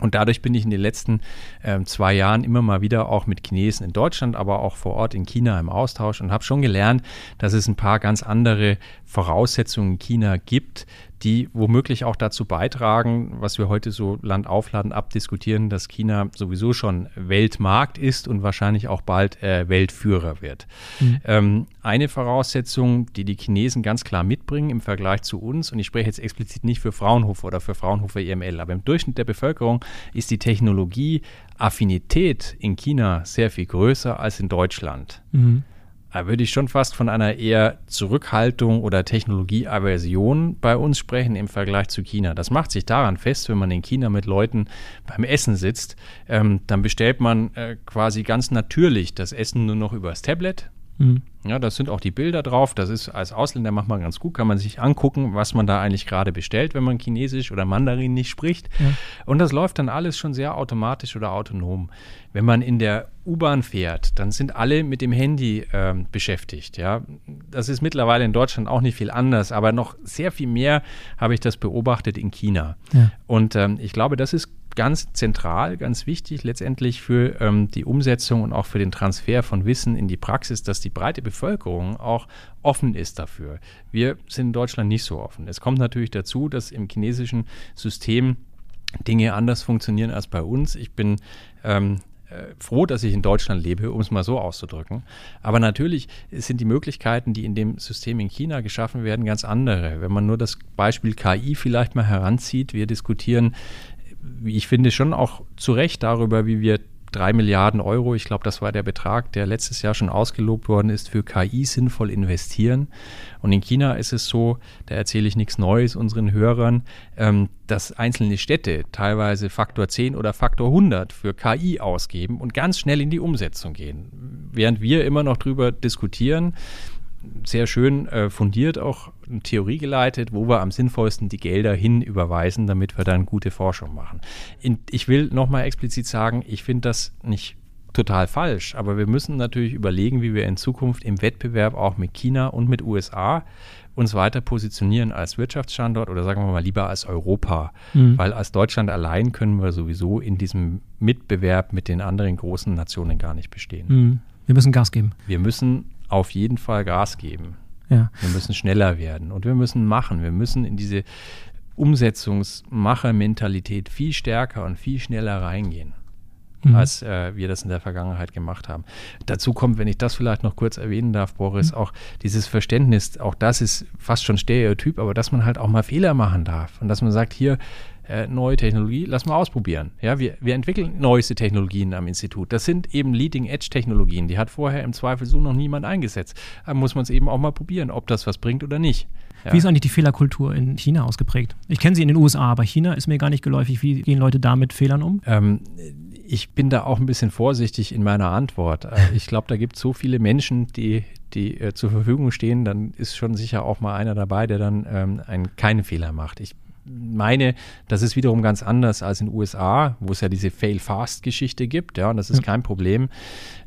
Und dadurch bin ich in den letzten äh, zwei Jahren immer mal wieder auch mit Chinesen in Deutschland, aber auch vor Ort in China im Austausch und habe schon gelernt, dass es ein paar ganz andere Voraussetzungen in China gibt, die womöglich auch dazu beitragen, was wir heute so Land aufladen, abdiskutieren, dass China sowieso schon Weltmarkt ist und wahrscheinlich auch bald äh, Weltführer wird. Mhm. Ähm, eine Voraussetzung, die die Chinesen ganz klar mitbringen im Vergleich zu uns, und ich spreche jetzt explizit nicht für Fraunhofer oder für Fraunhofer EML, aber im Durchschnitt der Bevölkerung ist die Technologieaffinität in China sehr viel größer als in Deutschland. Mhm. Da würde ich schon fast von einer eher Zurückhaltung oder Technologieaversion bei uns sprechen im Vergleich zu China. Das macht sich daran fest, wenn man in China mit Leuten beim Essen sitzt, ähm, dann bestellt man äh, quasi ganz natürlich das Essen nur noch übers Tablet. Mhm. Ja, das sind auch die Bilder drauf. Das ist als Ausländer manchmal ganz gut, kann man sich angucken, was man da eigentlich gerade bestellt, wenn man Chinesisch oder Mandarin nicht spricht. Ja. Und das läuft dann alles schon sehr automatisch oder autonom. Wenn man in der U-Bahn fährt, dann sind alle mit dem Handy äh, beschäftigt. Ja, das ist mittlerweile in Deutschland auch nicht viel anders, aber noch sehr viel mehr habe ich das beobachtet in China. Ja. Und ähm, ich glaube, das ist ganz zentral, ganz wichtig letztendlich für ähm, die Umsetzung und auch für den Transfer von Wissen in die Praxis, dass die breite Bevölkerung auch offen ist dafür. Wir sind in Deutschland nicht so offen. Es kommt natürlich dazu, dass im chinesischen System Dinge anders funktionieren als bei uns. Ich bin ähm, äh, froh, dass ich in Deutschland lebe, um es mal so auszudrücken. Aber natürlich sind die Möglichkeiten, die in dem System in China geschaffen werden, ganz andere. Wenn man nur das Beispiel KI vielleicht mal heranzieht, wir diskutieren wie ich finde, schon auch zu Recht darüber, wie wir drei Milliarden Euro, ich glaube, das war der Betrag, der letztes Jahr schon ausgelobt worden ist, für KI sinnvoll investieren. Und in China ist es so, da erzähle ich nichts Neues unseren Hörern, ähm, dass einzelne Städte teilweise Faktor 10 oder Faktor 100 für KI ausgeben und ganz schnell in die Umsetzung gehen. Während wir immer noch darüber diskutieren, sehr schön äh, fundiert auch eine Theorie geleitet, wo wir am sinnvollsten die Gelder hin überweisen, damit wir dann gute Forschung machen. In, ich will nochmal explizit sagen, ich finde das nicht total falsch, aber wir müssen natürlich überlegen, wie wir in Zukunft im Wettbewerb auch mit China und mit USA uns weiter positionieren als Wirtschaftsstandort oder sagen wir mal lieber als Europa, mhm. weil als Deutschland allein können wir sowieso in diesem Mitbewerb mit den anderen großen Nationen gar nicht bestehen. Mhm. Wir müssen Gas geben. Wir müssen auf jeden Fall Gas geben. Ja. Wir müssen schneller werden und wir müssen machen. Wir müssen in diese Umsetzungsmacher-Mentalität viel stärker und viel schneller reingehen, mhm. als äh, wir das in der Vergangenheit gemacht haben. Dazu kommt, wenn ich das vielleicht noch kurz erwähnen darf, Boris, mhm. auch dieses Verständnis, auch das ist fast schon Stereotyp, aber dass man halt auch mal Fehler machen darf und dass man sagt, hier, äh, neue Technologie, lass mal ausprobieren. Ja, wir, wir entwickeln neueste Technologien am Institut. Das sind eben Leading-Edge-Technologien. Die hat vorher im Zweifel so noch niemand eingesetzt. Da muss man es eben auch mal probieren, ob das was bringt oder nicht. Ja. Wie ist eigentlich die Fehlerkultur in China ausgeprägt? Ich kenne sie in den USA, aber China ist mir gar nicht geläufig. Wie gehen Leute da mit Fehlern um? Ähm, ich bin da auch ein bisschen vorsichtig in meiner Antwort. Äh, ich glaube, da gibt es so viele Menschen, die, die äh, zur Verfügung stehen, dann ist schon sicher auch mal einer dabei, der dann ähm, einen, keinen Fehler macht. Ich meine, das ist wiederum ganz anders als in den USA, wo es ja diese Fail-Fast-Geschichte gibt, ja, und das ist ja. kein Problem.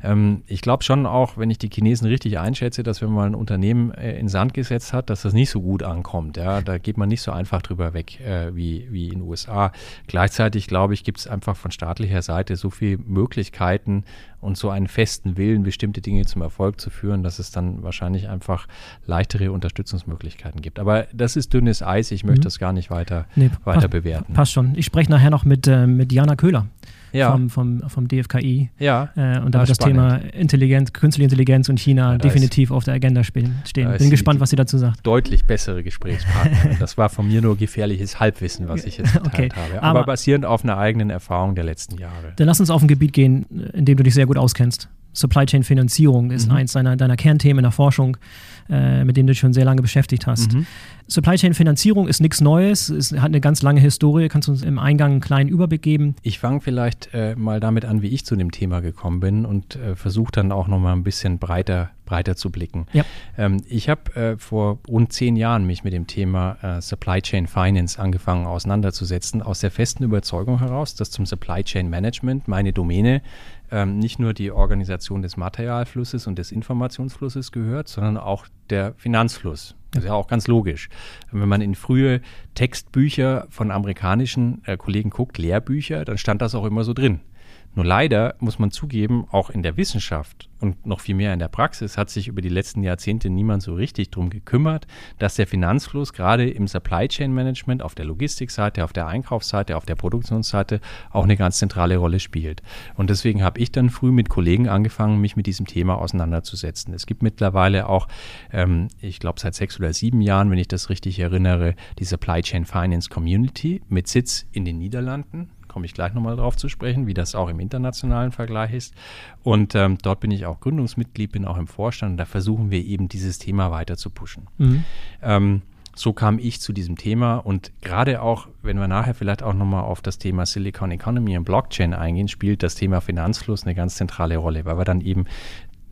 Ähm, ich glaube schon auch, wenn ich die Chinesen richtig einschätze, dass wenn man ein Unternehmen äh, in Sand gesetzt hat, dass das nicht so gut ankommt, ja, da geht man nicht so einfach drüber weg äh, wie, wie in den USA. Gleichzeitig, glaube ich, gibt es einfach von staatlicher Seite so viele Möglichkeiten und so einen festen Willen, bestimmte Dinge zum Erfolg zu führen, dass es dann wahrscheinlich einfach leichtere Unterstützungsmöglichkeiten gibt. Aber das ist dünnes Eis, ich möchte mhm. das gar nicht weiter, nee, weiter passt, bewerten. Passt schon. Ich spreche nachher noch mit, äh, mit Jana Köhler. Ja. Vom, vom, vom DFKI. Ja. Äh, und da wird das Thema Intelligenz, künstliche Intelligenz und China ja, definitiv auf der Agenda stehen. Bin gespannt, was sie dazu sagt. Deutlich bessere Gesprächspartnerin. (laughs) das war von mir nur gefährliches Halbwissen, was ich jetzt geteilt okay. habe. Aber, Aber basierend auf einer eigenen Erfahrung der letzten Jahre. Dann lass uns auf ein Gebiet gehen, in dem du dich sehr gut auskennst. Supply Chain Finanzierung ist mhm. eins deiner, deiner Kernthemen in der Forschung. Äh, mit dem du dich schon sehr lange beschäftigt hast. Mhm. Supply Chain Finanzierung ist nichts Neues, es hat eine ganz lange Historie. Kannst du uns im Eingang einen kleinen Überblick geben? Ich fange vielleicht äh, mal damit an, wie ich zu dem Thema gekommen bin und äh, versuche dann auch nochmal ein bisschen breiter, breiter zu blicken. Ja. Ähm, ich habe äh, vor rund zehn Jahren mich mit dem Thema äh, Supply Chain Finance angefangen auseinanderzusetzen, aus der festen Überzeugung heraus, dass zum Supply Chain Management meine Domäne ähm, nicht nur die Organisation des Materialflusses und des Informationsflusses gehört, sondern auch der Finanzfluss. Das ist ja auch ganz logisch. Wenn man in frühe Textbücher von amerikanischen äh, Kollegen guckt, Lehrbücher, dann stand das auch immer so drin. Nur leider muss man zugeben, auch in der Wissenschaft und noch viel mehr in der Praxis hat sich über die letzten Jahrzehnte niemand so richtig darum gekümmert, dass der Finanzfluss gerade im Supply Chain Management auf der Logistikseite, auf der Einkaufsseite, auf der Produktionsseite auch eine ganz zentrale Rolle spielt. Und deswegen habe ich dann früh mit Kollegen angefangen, mich mit diesem Thema auseinanderzusetzen. Es gibt mittlerweile auch, ähm, ich glaube seit sechs oder sieben Jahren, wenn ich das richtig erinnere, die Supply Chain Finance Community mit Sitz in den Niederlanden komme ich gleich nochmal drauf zu sprechen, wie das auch im internationalen Vergleich ist. Und ähm, dort bin ich auch Gründungsmitglied, bin auch im Vorstand und da versuchen wir eben dieses Thema weiter zu pushen. Mhm. Ähm, so kam ich zu diesem Thema und gerade auch, wenn wir nachher vielleicht auch nochmal auf das Thema Silicon Economy und Blockchain eingehen, spielt das Thema Finanzfluss eine ganz zentrale Rolle, weil wir dann eben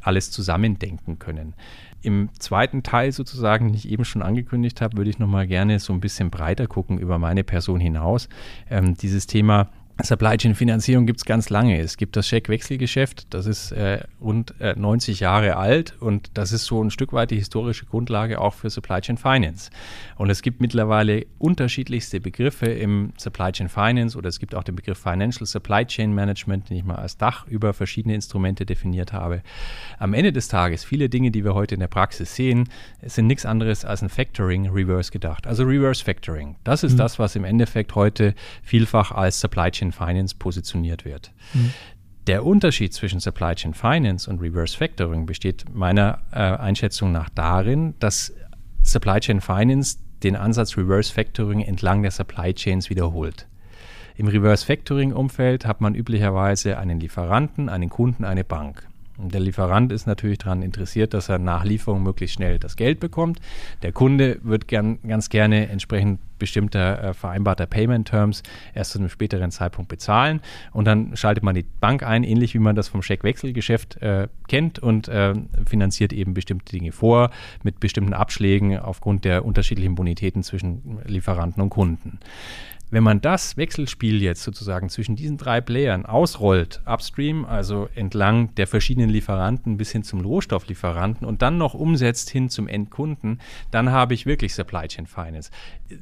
alles zusammendenken können. Im zweiten Teil sozusagen, den ich eben schon angekündigt habe, würde ich nochmal gerne so ein bisschen breiter gucken über meine Person hinaus. Ähm, dieses Thema Supply Chain Finanzierung gibt es ganz lange. Es gibt das Scheckwechselgeschäft, das ist äh, rund äh, 90 Jahre alt und das ist so ein Stück weit die historische Grundlage auch für Supply Chain Finance. Und es gibt mittlerweile unterschiedlichste Begriffe im Supply Chain Finance oder es gibt auch den Begriff Financial Supply Chain Management, den ich mal als Dach über verschiedene Instrumente definiert habe. Am Ende des Tages, viele Dinge, die wir heute in der Praxis sehen, sind nichts anderes als ein Factoring Reverse gedacht. Also Reverse Factoring. Das ist mhm. das, was im Endeffekt heute vielfach als Supply Chain Finance positioniert wird. Mhm. Der Unterschied zwischen Supply Chain Finance und Reverse Factoring besteht meiner äh, Einschätzung nach darin, dass Supply Chain Finance den Ansatz Reverse Factoring entlang der Supply Chains wiederholt. Im Reverse Factoring Umfeld hat man üblicherweise einen Lieferanten, einen Kunden, eine Bank. Der Lieferant ist natürlich daran interessiert, dass er nach Lieferung möglichst schnell das Geld bekommt. Der Kunde wird gern, ganz gerne entsprechend bestimmter äh, vereinbarter Payment Terms erst zu einem späteren Zeitpunkt bezahlen. Und dann schaltet man die Bank ein, ähnlich wie man das vom Scheckwechselgeschäft äh, kennt und äh, finanziert eben bestimmte Dinge vor mit bestimmten Abschlägen aufgrund der unterschiedlichen Bonitäten zwischen Lieferanten und Kunden. Wenn man das Wechselspiel jetzt sozusagen zwischen diesen drei Playern ausrollt, upstream, also entlang der verschiedenen Lieferanten bis hin zum Rohstofflieferanten und dann noch umsetzt hin zum Endkunden, dann habe ich wirklich Supply Chain Finance.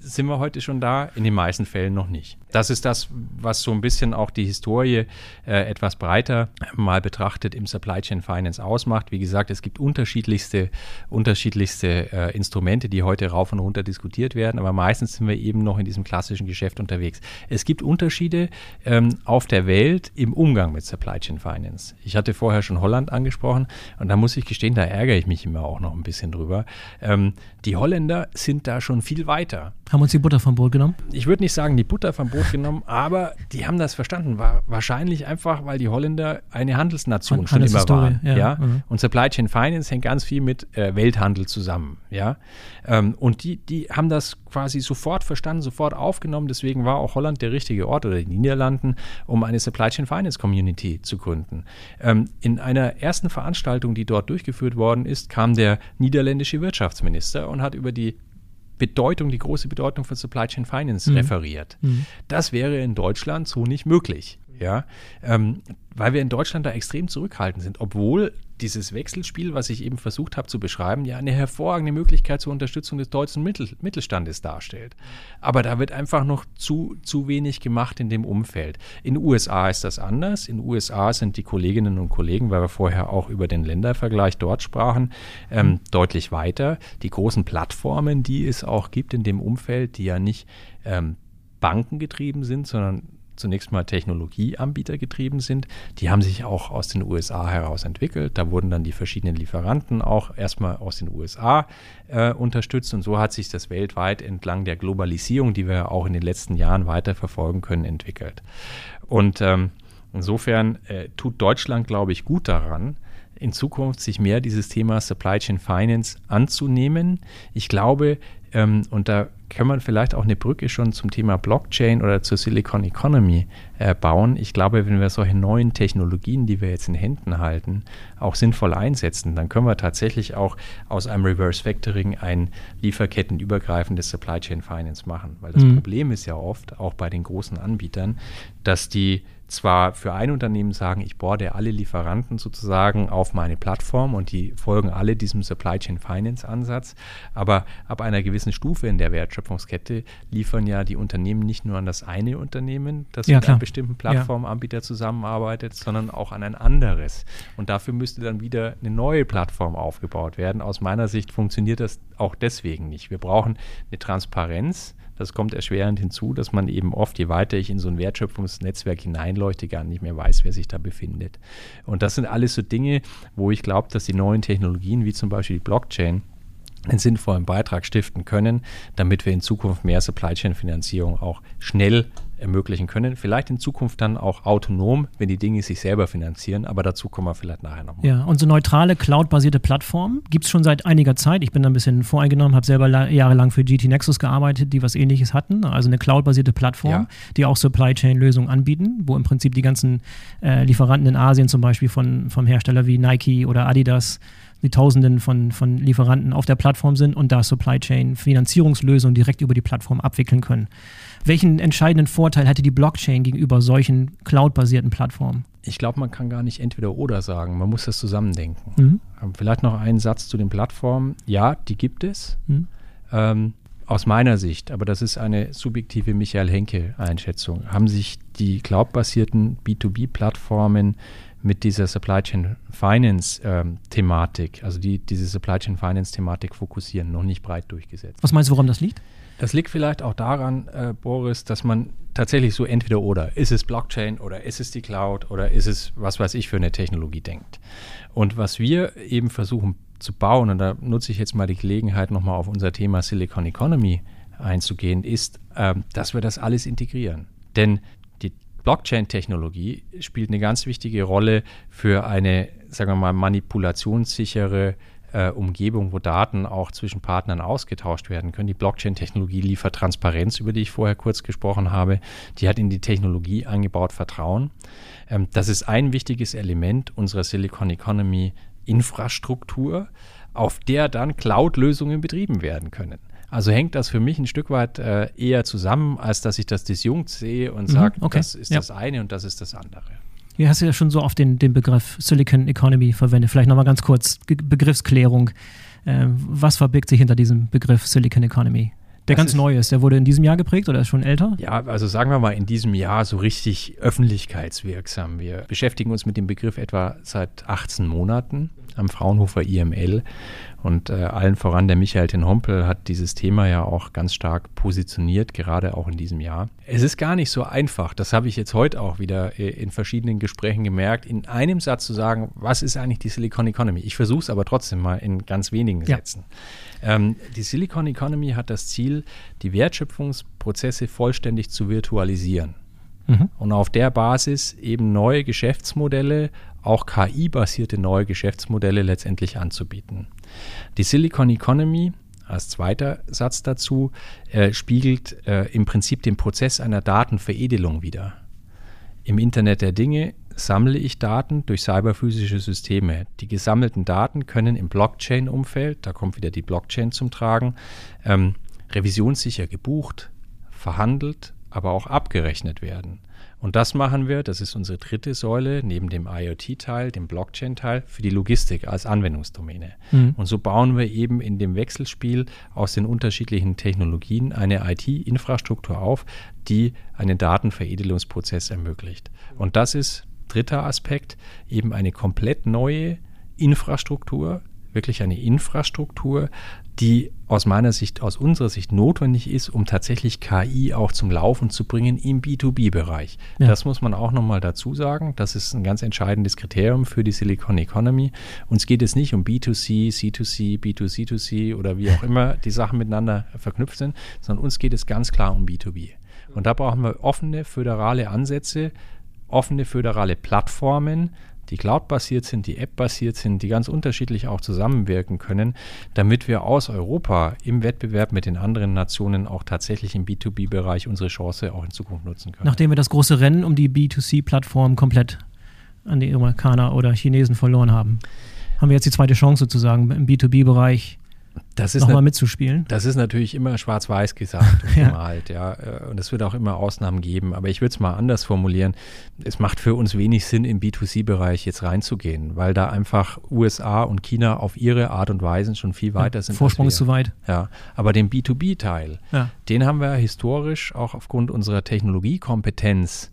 Sind wir heute schon da? In den meisten Fällen noch nicht. Das ist das, was so ein bisschen auch die Historie äh, etwas breiter mal betrachtet im Supply Chain Finance ausmacht. Wie gesagt, es gibt unterschiedlichste, unterschiedlichste äh, Instrumente, die heute rauf und runter diskutiert werden, aber meistens sind wir eben noch in diesem klassischen Geschäft unterwegs. Es gibt Unterschiede ähm, auf der Welt im Umgang mit Supply Chain Finance. Ich hatte vorher schon Holland angesprochen und da muss ich gestehen, da ärgere ich mich immer auch noch ein bisschen drüber. Ähm, die Holländer sind da schon viel weiter. Haben uns die Butter vom Brot genommen? Ich würde nicht sagen, die Butter vom Brot genommen, aber die haben das verstanden. War wahrscheinlich einfach, weil die Holländer eine Handelsnation schon immer waren. Ja. ja? Mhm. Und Supply Chain Finance hängt ganz viel mit äh, Welthandel zusammen. Ja? Ähm, und die, die haben das quasi sofort verstanden, sofort aufgenommen. Deswegen war auch Holland der richtige Ort oder die Niederlanden, um eine Supply Chain Finance Community zu gründen. Ähm, in einer ersten Veranstaltung, die dort durchgeführt worden ist, kam der niederländische Wirtschaftsminister und hat über die Bedeutung, die große Bedeutung von Supply Chain Finance mhm. referiert. Mhm. Das wäre in Deutschland so nicht möglich. Ja, ähm, weil wir in Deutschland da extrem zurückhaltend sind, obwohl dieses Wechselspiel, was ich eben versucht habe zu beschreiben, ja eine hervorragende Möglichkeit zur Unterstützung des deutschen Mittel Mittelstandes darstellt. Aber da wird einfach noch zu, zu wenig gemacht in dem Umfeld. In den USA ist das anders. In den USA sind die Kolleginnen und Kollegen, weil wir vorher auch über den Ländervergleich dort sprachen, ähm, deutlich weiter. Die großen Plattformen, die es auch gibt in dem Umfeld, die ja nicht ähm, bankengetrieben sind, sondern zunächst mal Technologieanbieter getrieben sind. Die haben sich auch aus den USA heraus entwickelt. Da wurden dann die verschiedenen Lieferanten auch erstmal aus den USA äh, unterstützt und so hat sich das weltweit entlang der Globalisierung, die wir auch in den letzten Jahren weiter verfolgen können, entwickelt. Und ähm, insofern äh, tut Deutschland, glaube ich, gut daran, in Zukunft sich mehr dieses Thema Supply Chain Finance anzunehmen. Ich glaube, ähm, und da kann man vielleicht auch eine Brücke schon zum Thema Blockchain oder zur Silicon Economy äh, bauen. Ich glaube, wenn wir solche neuen Technologien, die wir jetzt in Händen halten, auch sinnvoll einsetzen, dann können wir tatsächlich auch aus einem Reverse Factoring ein lieferkettenübergreifendes Supply Chain Finance machen. Weil das mhm. Problem ist ja oft, auch bei den großen Anbietern, dass die zwar für ein Unternehmen sagen, ich borde alle Lieferanten sozusagen auf meine Plattform und die folgen alle diesem Supply Chain Finance Ansatz, aber ab einer gewissen Stufe in der Wertschöpfungskette liefern ja die Unternehmen nicht nur an das eine Unternehmen, das ja, mit klar. einem bestimmten Plattformanbieter ja. zusammenarbeitet, sondern auch an ein anderes. Und dafür müsste dann wieder eine neue Plattform aufgebaut werden. Aus meiner Sicht funktioniert das auch deswegen nicht. Wir brauchen eine Transparenz das kommt erschwerend hinzu, dass man eben oft, je weiter ich in so ein Wertschöpfungsnetzwerk hineinleuchte, gar nicht mehr weiß, wer sich da befindet. Und das sind alles so Dinge, wo ich glaube, dass die neuen Technologien, wie zum Beispiel die Blockchain, einen sinnvollen Beitrag stiften können, damit wir in Zukunft mehr Supply Chain Finanzierung auch schnell ermöglichen können. Vielleicht in Zukunft dann auch autonom, wenn die Dinge sich selber finanzieren, aber dazu kommen wir vielleicht nachher nochmal. Ja, und so neutrale Cloud-basierte Plattformen gibt es schon seit einiger Zeit. Ich bin da ein bisschen voreingenommen, habe selber jahrelang für GT Nexus gearbeitet, die was ähnliches hatten. Also eine Cloud-basierte Plattform, ja. die auch Supply Chain-Lösungen anbieten, wo im Prinzip die ganzen äh, Lieferanten in Asien zum Beispiel von, vom Hersteller wie Nike oder Adidas die Tausenden von, von Lieferanten auf der Plattform sind und da Supply Chain Finanzierungslösungen direkt über die Plattform abwickeln können. Welchen entscheidenden Vorteil hätte die Blockchain gegenüber solchen cloud-basierten Plattformen? Ich glaube, man kann gar nicht entweder oder sagen. Man muss das zusammendenken. Mhm. Ähm, vielleicht noch einen Satz zu den Plattformen. Ja, die gibt es. Mhm. Ähm, aus meiner Sicht, aber das ist eine subjektive Michael Henke-Einschätzung, haben sich die cloud-basierten B2B-Plattformen mit dieser Supply Chain Finance ähm, also die diese Supply Chain Finance Thematik fokussieren, noch nicht breit durchgesetzt. Was meinst du, woran das liegt? Das liegt vielleicht auch daran, äh, Boris, dass man tatsächlich so entweder oder, ist es Blockchain oder ist es die Cloud oder ist es, was weiß ich, für eine Technologie denkt. Und was wir eben versuchen zu bauen, und da nutze ich jetzt mal die Gelegenheit, nochmal auf unser Thema Silicon Economy einzugehen, ist, äh, dass wir das alles integrieren. Denn die Blockchain-Technologie spielt eine ganz wichtige Rolle für eine, sagen wir mal, manipulationssichere äh, Umgebung, wo Daten auch zwischen Partnern ausgetauscht werden können. Die Blockchain-Technologie liefert Transparenz, über die ich vorher kurz gesprochen habe. Die hat in die Technologie eingebaut Vertrauen. Ähm, das ist ein wichtiges Element unserer Silicon Economy Infrastruktur, auf der dann Cloud-Lösungen betrieben werden können. Also hängt das für mich ein Stück weit äh, eher zusammen, als dass ich das disjunkt sehe und mhm, sage, okay. das ist ja. das eine und das ist das andere. Hier hast du ja schon so oft den, den Begriff Silicon Economy verwendet. Vielleicht nochmal ganz kurz Begriffsklärung. Äh, was verbirgt sich hinter diesem Begriff Silicon Economy? Der das ganz neu ist. Der wurde in diesem Jahr geprägt oder ist schon älter? Ja, also sagen wir mal in diesem Jahr so richtig öffentlichkeitswirksam. Wir beschäftigen uns mit dem Begriff etwa seit 18 Monaten am Fraunhofer IML und äh, allen voran der Michael Ten Hompel hat dieses Thema ja auch ganz stark positioniert, gerade auch in diesem Jahr. Es ist gar nicht so einfach, das habe ich jetzt heute auch wieder äh, in verschiedenen Gesprächen gemerkt, in einem Satz zu sagen, was ist eigentlich die Silicon Economy? Ich versuche es aber trotzdem mal in ganz wenigen ja. Sätzen. Ähm, die Silicon Economy hat das Ziel, die Wertschöpfungsprozesse vollständig zu virtualisieren. Mhm. Und auf der Basis eben neue Geschäftsmodelle, auch KI-basierte neue Geschäftsmodelle letztendlich anzubieten. Die Silicon Economy als zweiter Satz dazu äh, spiegelt äh, im Prinzip den Prozess einer Datenveredelung wider. Im Internet der Dinge sammle ich Daten durch cyberphysische Systeme. Die gesammelten Daten können im Blockchain-Umfeld, da kommt wieder die Blockchain zum Tragen, ähm, revisionssicher gebucht, verhandelt, aber auch abgerechnet werden. Und das machen wir, das ist unsere dritte Säule, neben dem IoT-Teil, dem Blockchain-Teil, für die Logistik als Anwendungsdomäne. Mhm. Und so bauen wir eben in dem Wechselspiel aus den unterschiedlichen Technologien eine IT-Infrastruktur auf, die einen Datenveredelungsprozess ermöglicht. Und das ist dritter Aspekt, eben eine komplett neue Infrastruktur, wirklich eine Infrastruktur, die aus meiner Sicht, aus unserer Sicht notwendig ist, um tatsächlich KI auch zum Laufen zu bringen im B2B-Bereich. Ja. Das muss man auch nochmal dazu sagen. Das ist ein ganz entscheidendes Kriterium für die Silicon Economy. Uns geht es nicht um B2C, C2C, B2C2C oder wie auch immer die Sachen miteinander verknüpft sind, sondern uns geht es ganz klar um B2B. Und da brauchen wir offene föderale Ansätze, offene föderale Plattformen, die cloud-basiert sind, die App-basiert sind, die ganz unterschiedlich auch zusammenwirken können, damit wir aus Europa im Wettbewerb mit den anderen Nationen auch tatsächlich im B2B-Bereich unsere Chance auch in Zukunft nutzen können. Nachdem wir das große Rennen um die B2C-Plattform komplett an die Amerikaner oder Chinesen verloren haben, haben wir jetzt die zweite Chance sozusagen im B2B-Bereich das ist nochmal mitzuspielen. Das ist natürlich immer schwarz-weiß gesagt (laughs) und ja. gemalt, ja. Äh, und es wird auch immer Ausnahmen geben. Aber ich würde es mal anders formulieren. Es macht für uns wenig Sinn, im B2C-Bereich jetzt reinzugehen, weil da einfach USA und China auf ihre Art und Weise schon viel weiter ja, sind. Vorsprung ist zu weit. Ja. Aber den B2B-Teil, ja. den haben wir historisch auch aufgrund unserer Technologiekompetenz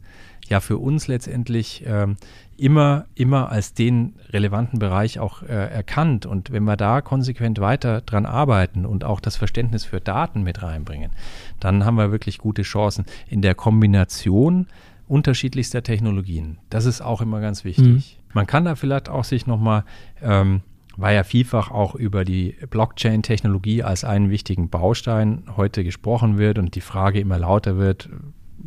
ja für uns letztendlich ähm, immer, immer als den relevanten Bereich auch äh, erkannt. Und wenn wir da konsequent weiter dran arbeiten und auch das Verständnis für Daten mit reinbringen, dann haben wir wirklich gute Chancen in der Kombination unterschiedlichster Technologien. Das ist auch immer ganz wichtig. Mhm. Man kann da vielleicht auch sich nochmal, ähm, weil ja vielfach auch über die Blockchain-Technologie als einen wichtigen Baustein heute gesprochen wird und die Frage immer lauter wird,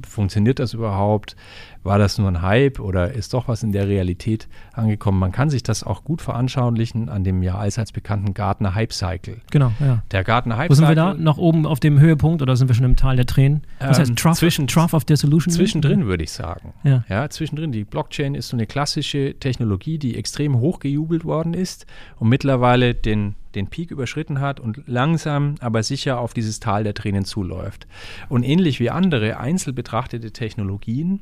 funktioniert das überhaupt? War das nur ein Hype oder ist doch was in der Realität angekommen? Man kann sich das auch gut veranschaulichen an dem ja allseits bekannten Gartner Hype Cycle. Genau, ja. Der Gartner Hype Cycle. Wo sind wir da? Nach oben auf dem Höhepunkt oder sind wir schon im Tal der Tränen? Was ähm, heißt Trough, zwischen, Trough of Dissolution? Zwischendrin würde ich sagen. Ja. ja, zwischendrin. Die Blockchain ist so eine klassische Technologie, die extrem hochgejubelt worden ist und mittlerweile den den Peak überschritten hat und langsam, aber sicher auf dieses Tal der Tränen zuläuft. Und ähnlich wie andere einzeln betrachtete Technologien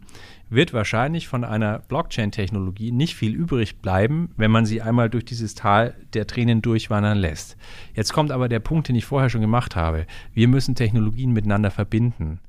wird wahrscheinlich von einer Blockchain-Technologie nicht viel übrig bleiben, wenn man sie einmal durch dieses Tal der Tränen durchwandern lässt. Jetzt kommt aber der Punkt, den ich vorher schon gemacht habe. Wir müssen Technologien miteinander verbinden.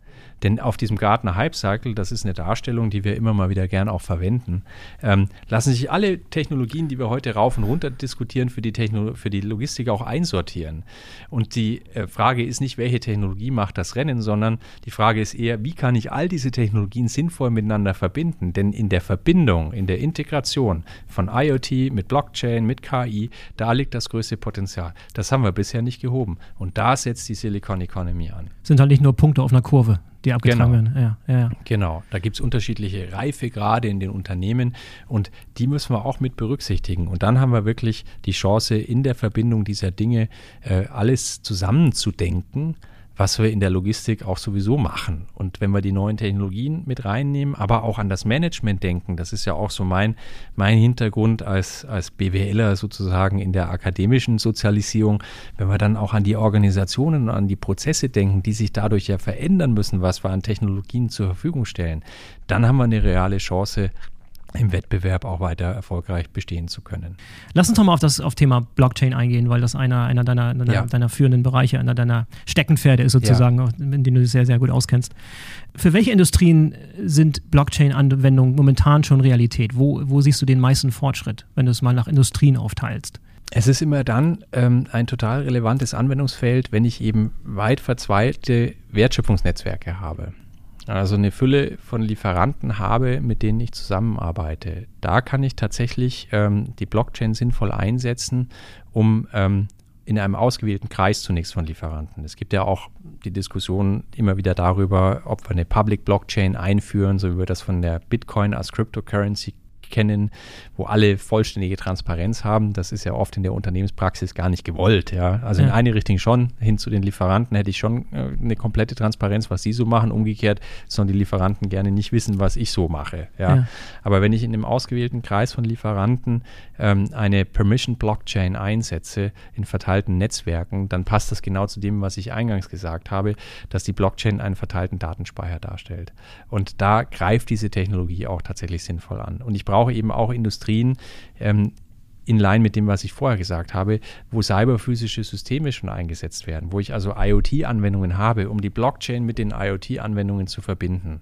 Denn auf diesem Gartner Hype Cycle, das ist eine Darstellung, die wir immer mal wieder gern auch verwenden, ähm, lassen sich alle Technologien, die wir heute rauf und runter diskutieren, für die, Techno für die Logistik auch einsortieren. Und die äh, Frage ist nicht, welche Technologie macht das Rennen, sondern die Frage ist eher, wie kann ich all diese Technologien sinnvoll miteinander verbinden? Denn in der Verbindung, in der Integration von IoT mit Blockchain, mit KI, da liegt das größte Potenzial. Das haben wir bisher nicht gehoben. Und da setzt die Silicon Economy an. Sind halt nicht nur Punkte auf einer Kurve die abgetragen genau. werden. Ja, ja, Genau, da gibt es unterschiedliche Reifegrade in den Unternehmen und die müssen wir auch mit berücksichtigen. Und dann haben wir wirklich die Chance, in der Verbindung dieser Dinge äh, alles zusammenzudenken was wir in der Logistik auch sowieso machen. Und wenn wir die neuen Technologien mit reinnehmen, aber auch an das Management denken, das ist ja auch so mein, mein Hintergrund als, als BWLer sozusagen in der akademischen Sozialisierung, wenn wir dann auch an die Organisationen und an die Prozesse denken, die sich dadurch ja verändern müssen, was wir an Technologien zur Verfügung stellen, dann haben wir eine reale Chance, im Wettbewerb auch weiter erfolgreich bestehen zu können. Lass uns doch mal auf das auf Thema Blockchain eingehen, weil das einer, einer deiner, deiner, ja. deiner führenden Bereiche, einer deiner Steckenpferde ist sozusagen, ja. in denen du dich sehr, sehr gut auskennst. Für welche Industrien sind Blockchain-Anwendungen momentan schon Realität? Wo, wo siehst du den meisten Fortschritt, wenn du es mal nach Industrien aufteilst? Es ist immer dann ähm, ein total relevantes Anwendungsfeld, wenn ich eben weit verzweilte Wertschöpfungsnetzwerke habe also eine Fülle von Lieferanten habe, mit denen ich zusammenarbeite. Da kann ich tatsächlich ähm, die Blockchain sinnvoll einsetzen, um ähm, in einem ausgewählten Kreis zunächst von Lieferanten. Es gibt ja auch die Diskussion immer wieder darüber, ob wir eine Public Blockchain einführen, so wie wir das von der Bitcoin als Cryptocurrency kennen, wo alle vollständige Transparenz haben. Das ist ja oft in der Unternehmenspraxis gar nicht gewollt. Ja? Also ja. in eine Richtung schon, hin zu den Lieferanten hätte ich schon äh, eine komplette Transparenz, was sie so machen. Umgekehrt sollen die Lieferanten gerne nicht wissen, was ich so mache. Ja? ja. Aber wenn ich in einem ausgewählten Kreis von Lieferanten ähm, eine Permission Blockchain einsetze in verteilten Netzwerken, dann passt das genau zu dem, was ich eingangs gesagt habe, dass die Blockchain einen verteilten Datenspeicher darstellt. Und da greift diese Technologie auch tatsächlich sinnvoll an. Und ich brauche brauche eben auch Industrien, ähm, in Line mit dem, was ich vorher gesagt habe, wo cyberphysische Systeme schon eingesetzt werden, wo ich also IoT-Anwendungen habe, um die Blockchain mit den IoT-Anwendungen zu verbinden.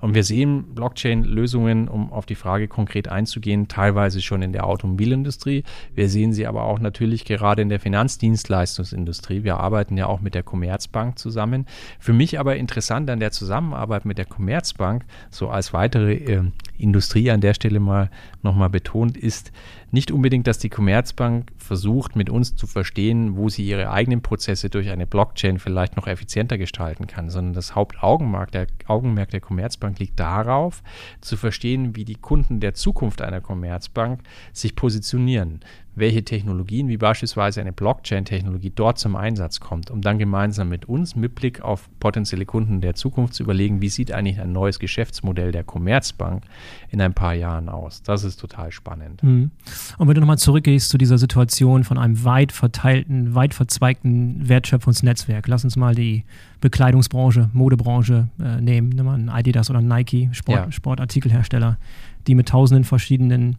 Und wir sehen Blockchain-Lösungen, um auf die Frage konkret einzugehen, teilweise schon in der Automobilindustrie. Wir sehen sie aber auch natürlich gerade in der Finanzdienstleistungsindustrie. Wir arbeiten ja auch mit der Commerzbank zusammen. Für mich aber interessant an der Zusammenarbeit mit der Commerzbank, so als weitere äh, Industrie an der Stelle mal nochmal betont, ist nicht unbedingt, dass die Commerzbank versucht, mit uns zu verstehen, wo sie ihre eigenen Prozesse durch eine Blockchain vielleicht noch effizienter gestalten kann, sondern das Hauptaugenmerk der, Augenmerk der Commerzbank liegt darauf, zu verstehen, wie die Kunden der Zukunft einer Commerzbank sich positionieren welche Technologien, wie beispielsweise eine Blockchain-Technologie, dort zum Einsatz kommt, um dann gemeinsam mit uns mit Blick auf potenzielle Kunden der Zukunft zu überlegen, wie sieht eigentlich ein neues Geschäftsmodell der Commerzbank in ein paar Jahren aus. Das ist total spannend. Mhm. Und wenn du nochmal zurückgehst zu dieser Situation von einem weit verteilten, weit verzweigten Wertschöpfungsnetzwerk, lass uns mal die Bekleidungsbranche, Modebranche äh, nehmen, nimm mal ein Adidas oder ein Nike, Sport, ja. Sportartikelhersteller, die mit tausenden verschiedenen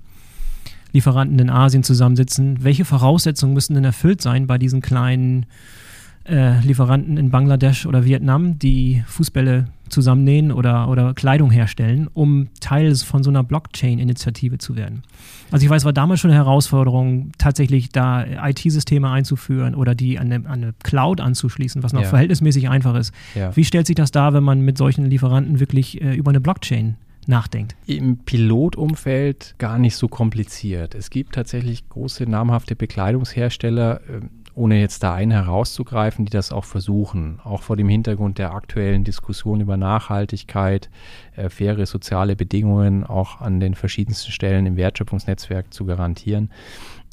Lieferanten in Asien zusammensitzen. Welche Voraussetzungen müssen denn erfüllt sein bei diesen kleinen äh, Lieferanten in Bangladesch oder Vietnam, die Fußbälle zusammennähen oder, oder Kleidung herstellen, um Teil von so einer Blockchain-Initiative zu werden? Also ich weiß, es war damals schon eine Herausforderung, tatsächlich da IT-Systeme einzuführen oder die an eine, an eine, Cloud anzuschließen, was noch ja. verhältnismäßig einfach ist. Ja. Wie stellt sich das dar, wenn man mit solchen Lieferanten wirklich äh, über eine Blockchain nachdenkt? Im Pilotumfeld gar nicht so kompliziert. Es gibt tatsächlich große namhafte Bekleidungshersteller, ähm, ohne jetzt da einen herauszugreifen, die das auch versuchen, auch vor dem Hintergrund der aktuellen Diskussion über Nachhaltigkeit, äh, faire soziale Bedingungen auch an den verschiedensten Stellen im Wertschöpfungsnetzwerk zu garantieren.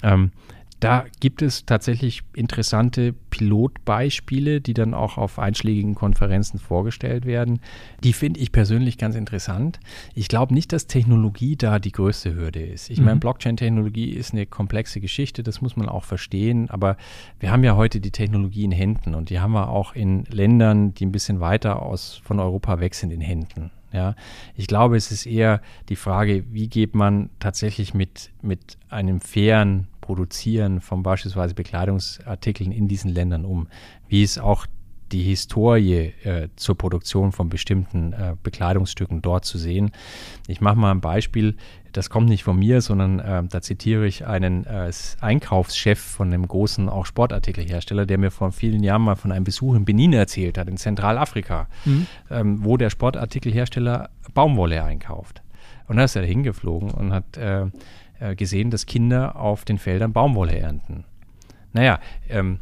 Ähm, da gibt es tatsächlich interessante Pilotbeispiele, die dann auch auf einschlägigen Konferenzen vorgestellt werden. Die finde ich persönlich ganz interessant. Ich glaube nicht, dass Technologie da die größte Hürde ist. Ich mhm. meine, Blockchain-Technologie ist eine komplexe Geschichte, das muss man auch verstehen. Aber wir haben ja heute die Technologie in Händen und die haben wir auch in Ländern, die ein bisschen weiter aus von Europa weg sind, in Händen. Ja, ich glaube, es ist eher die Frage, wie geht man tatsächlich mit, mit einem fairen Produzieren von beispielsweise Bekleidungsartikeln in diesen Ländern um? Wie ist auch die Historie äh, zur Produktion von bestimmten äh, Bekleidungsstücken dort zu sehen. Ich mache mal ein Beispiel, das kommt nicht von mir, sondern äh, da zitiere ich einen äh, Einkaufschef von einem großen auch Sportartikelhersteller, der mir vor vielen Jahren mal von einem Besuch in Benin erzählt hat, in Zentralafrika, mhm. ähm, wo der Sportartikelhersteller Baumwolle einkauft. Und da ist er hingeflogen und hat äh, gesehen, dass Kinder auf den Feldern Baumwolle ernten. Naja, ähm,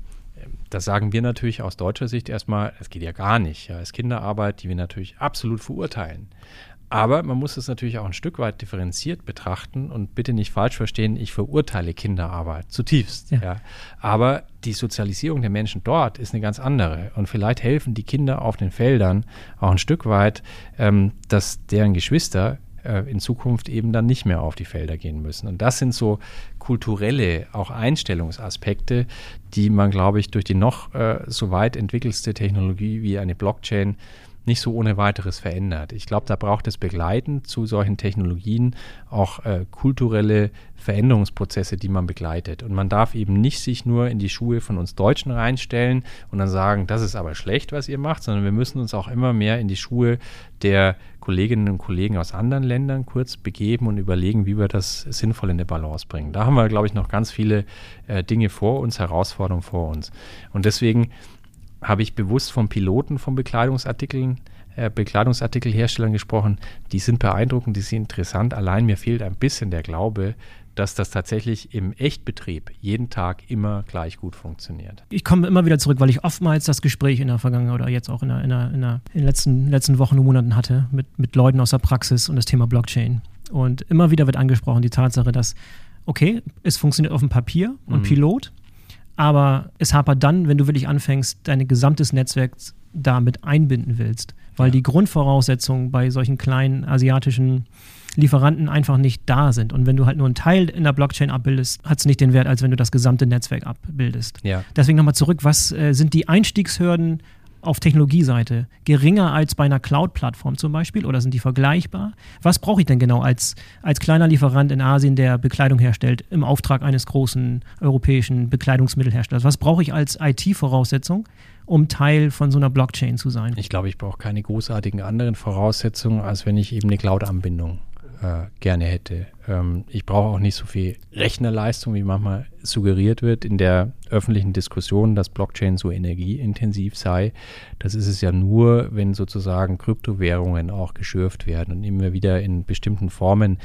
das sagen wir natürlich aus deutscher Sicht erstmal, es geht ja gar nicht. Ja, es ist Kinderarbeit, die wir natürlich absolut verurteilen. Aber man muss es natürlich auch ein Stück weit differenziert betrachten und bitte nicht falsch verstehen, ich verurteile Kinderarbeit zutiefst. Ja. ja. Aber die Sozialisierung der Menschen dort ist eine ganz andere. Und vielleicht helfen die Kinder auf den Feldern auch ein Stück weit, ähm, dass deren Geschwister äh, in Zukunft eben dann nicht mehr auf die Felder gehen müssen. Und das sind so kulturelle, auch Einstellungsaspekte, die man, glaube ich, durch die noch äh, so weit entwickelste Technologie wie eine Blockchain nicht so ohne weiteres verändert. Ich glaube, da braucht es begleitend zu solchen Technologien auch äh, kulturelle Veränderungsprozesse, die man begleitet. Und man darf eben nicht sich nur in die Schuhe von uns Deutschen reinstellen und dann sagen, das ist aber schlecht, was ihr macht, sondern wir müssen uns auch immer mehr in die Schuhe der Kolleginnen und Kollegen aus anderen Ländern kurz begeben und überlegen, wie wir das sinnvoll in eine Balance bringen. Da haben wir, glaube ich, noch ganz viele äh, Dinge vor uns, Herausforderungen vor uns. Und deswegen habe ich bewusst von Piloten von Bekleidungsartikeln, äh, Bekleidungsartikelherstellern gesprochen. Die sind beeindruckend, die sind interessant. Allein mir fehlt ein bisschen der Glaube, dass das tatsächlich im Echtbetrieb jeden Tag immer gleich gut funktioniert. Ich komme immer wieder zurück, weil ich oftmals das Gespräch in der Vergangenheit oder jetzt auch in, der, in, der, in, der, in den letzten, letzten Wochen und Monaten hatte mit, mit Leuten aus der Praxis und das Thema Blockchain. Und immer wieder wird angesprochen die Tatsache, dass, okay, es funktioniert auf dem Papier und mhm. Pilot, aber es hapert dann, wenn du wirklich anfängst, dein gesamtes Netzwerk damit einbinden willst, weil ja. die Grundvoraussetzungen bei solchen kleinen asiatischen Lieferanten einfach nicht da sind. Und wenn du halt nur einen Teil in der Blockchain abbildest, hat es nicht den Wert, als wenn du das gesamte Netzwerk abbildest. Ja. Deswegen nochmal zurück, was äh, sind die Einstiegshürden auf Technologieseite geringer als bei einer Cloud-Plattform zum Beispiel oder sind die vergleichbar? Was brauche ich denn genau als, als kleiner Lieferant in Asien, der Bekleidung herstellt, im Auftrag eines großen europäischen Bekleidungsmittelherstellers? Was brauche ich als IT-Voraussetzung, um Teil von so einer Blockchain zu sein? Ich glaube, ich brauche keine großartigen anderen Voraussetzungen, als wenn ich eben eine Cloud-Anbindung äh, gerne hätte. Ähm, ich brauche auch nicht so viel Rechnerleistung, wie manchmal suggeriert wird in der öffentlichen Diskussion, dass Blockchain so energieintensiv sei. Das ist es ja nur, wenn sozusagen Kryptowährungen auch geschürft werden und immer wieder in bestimmten Formen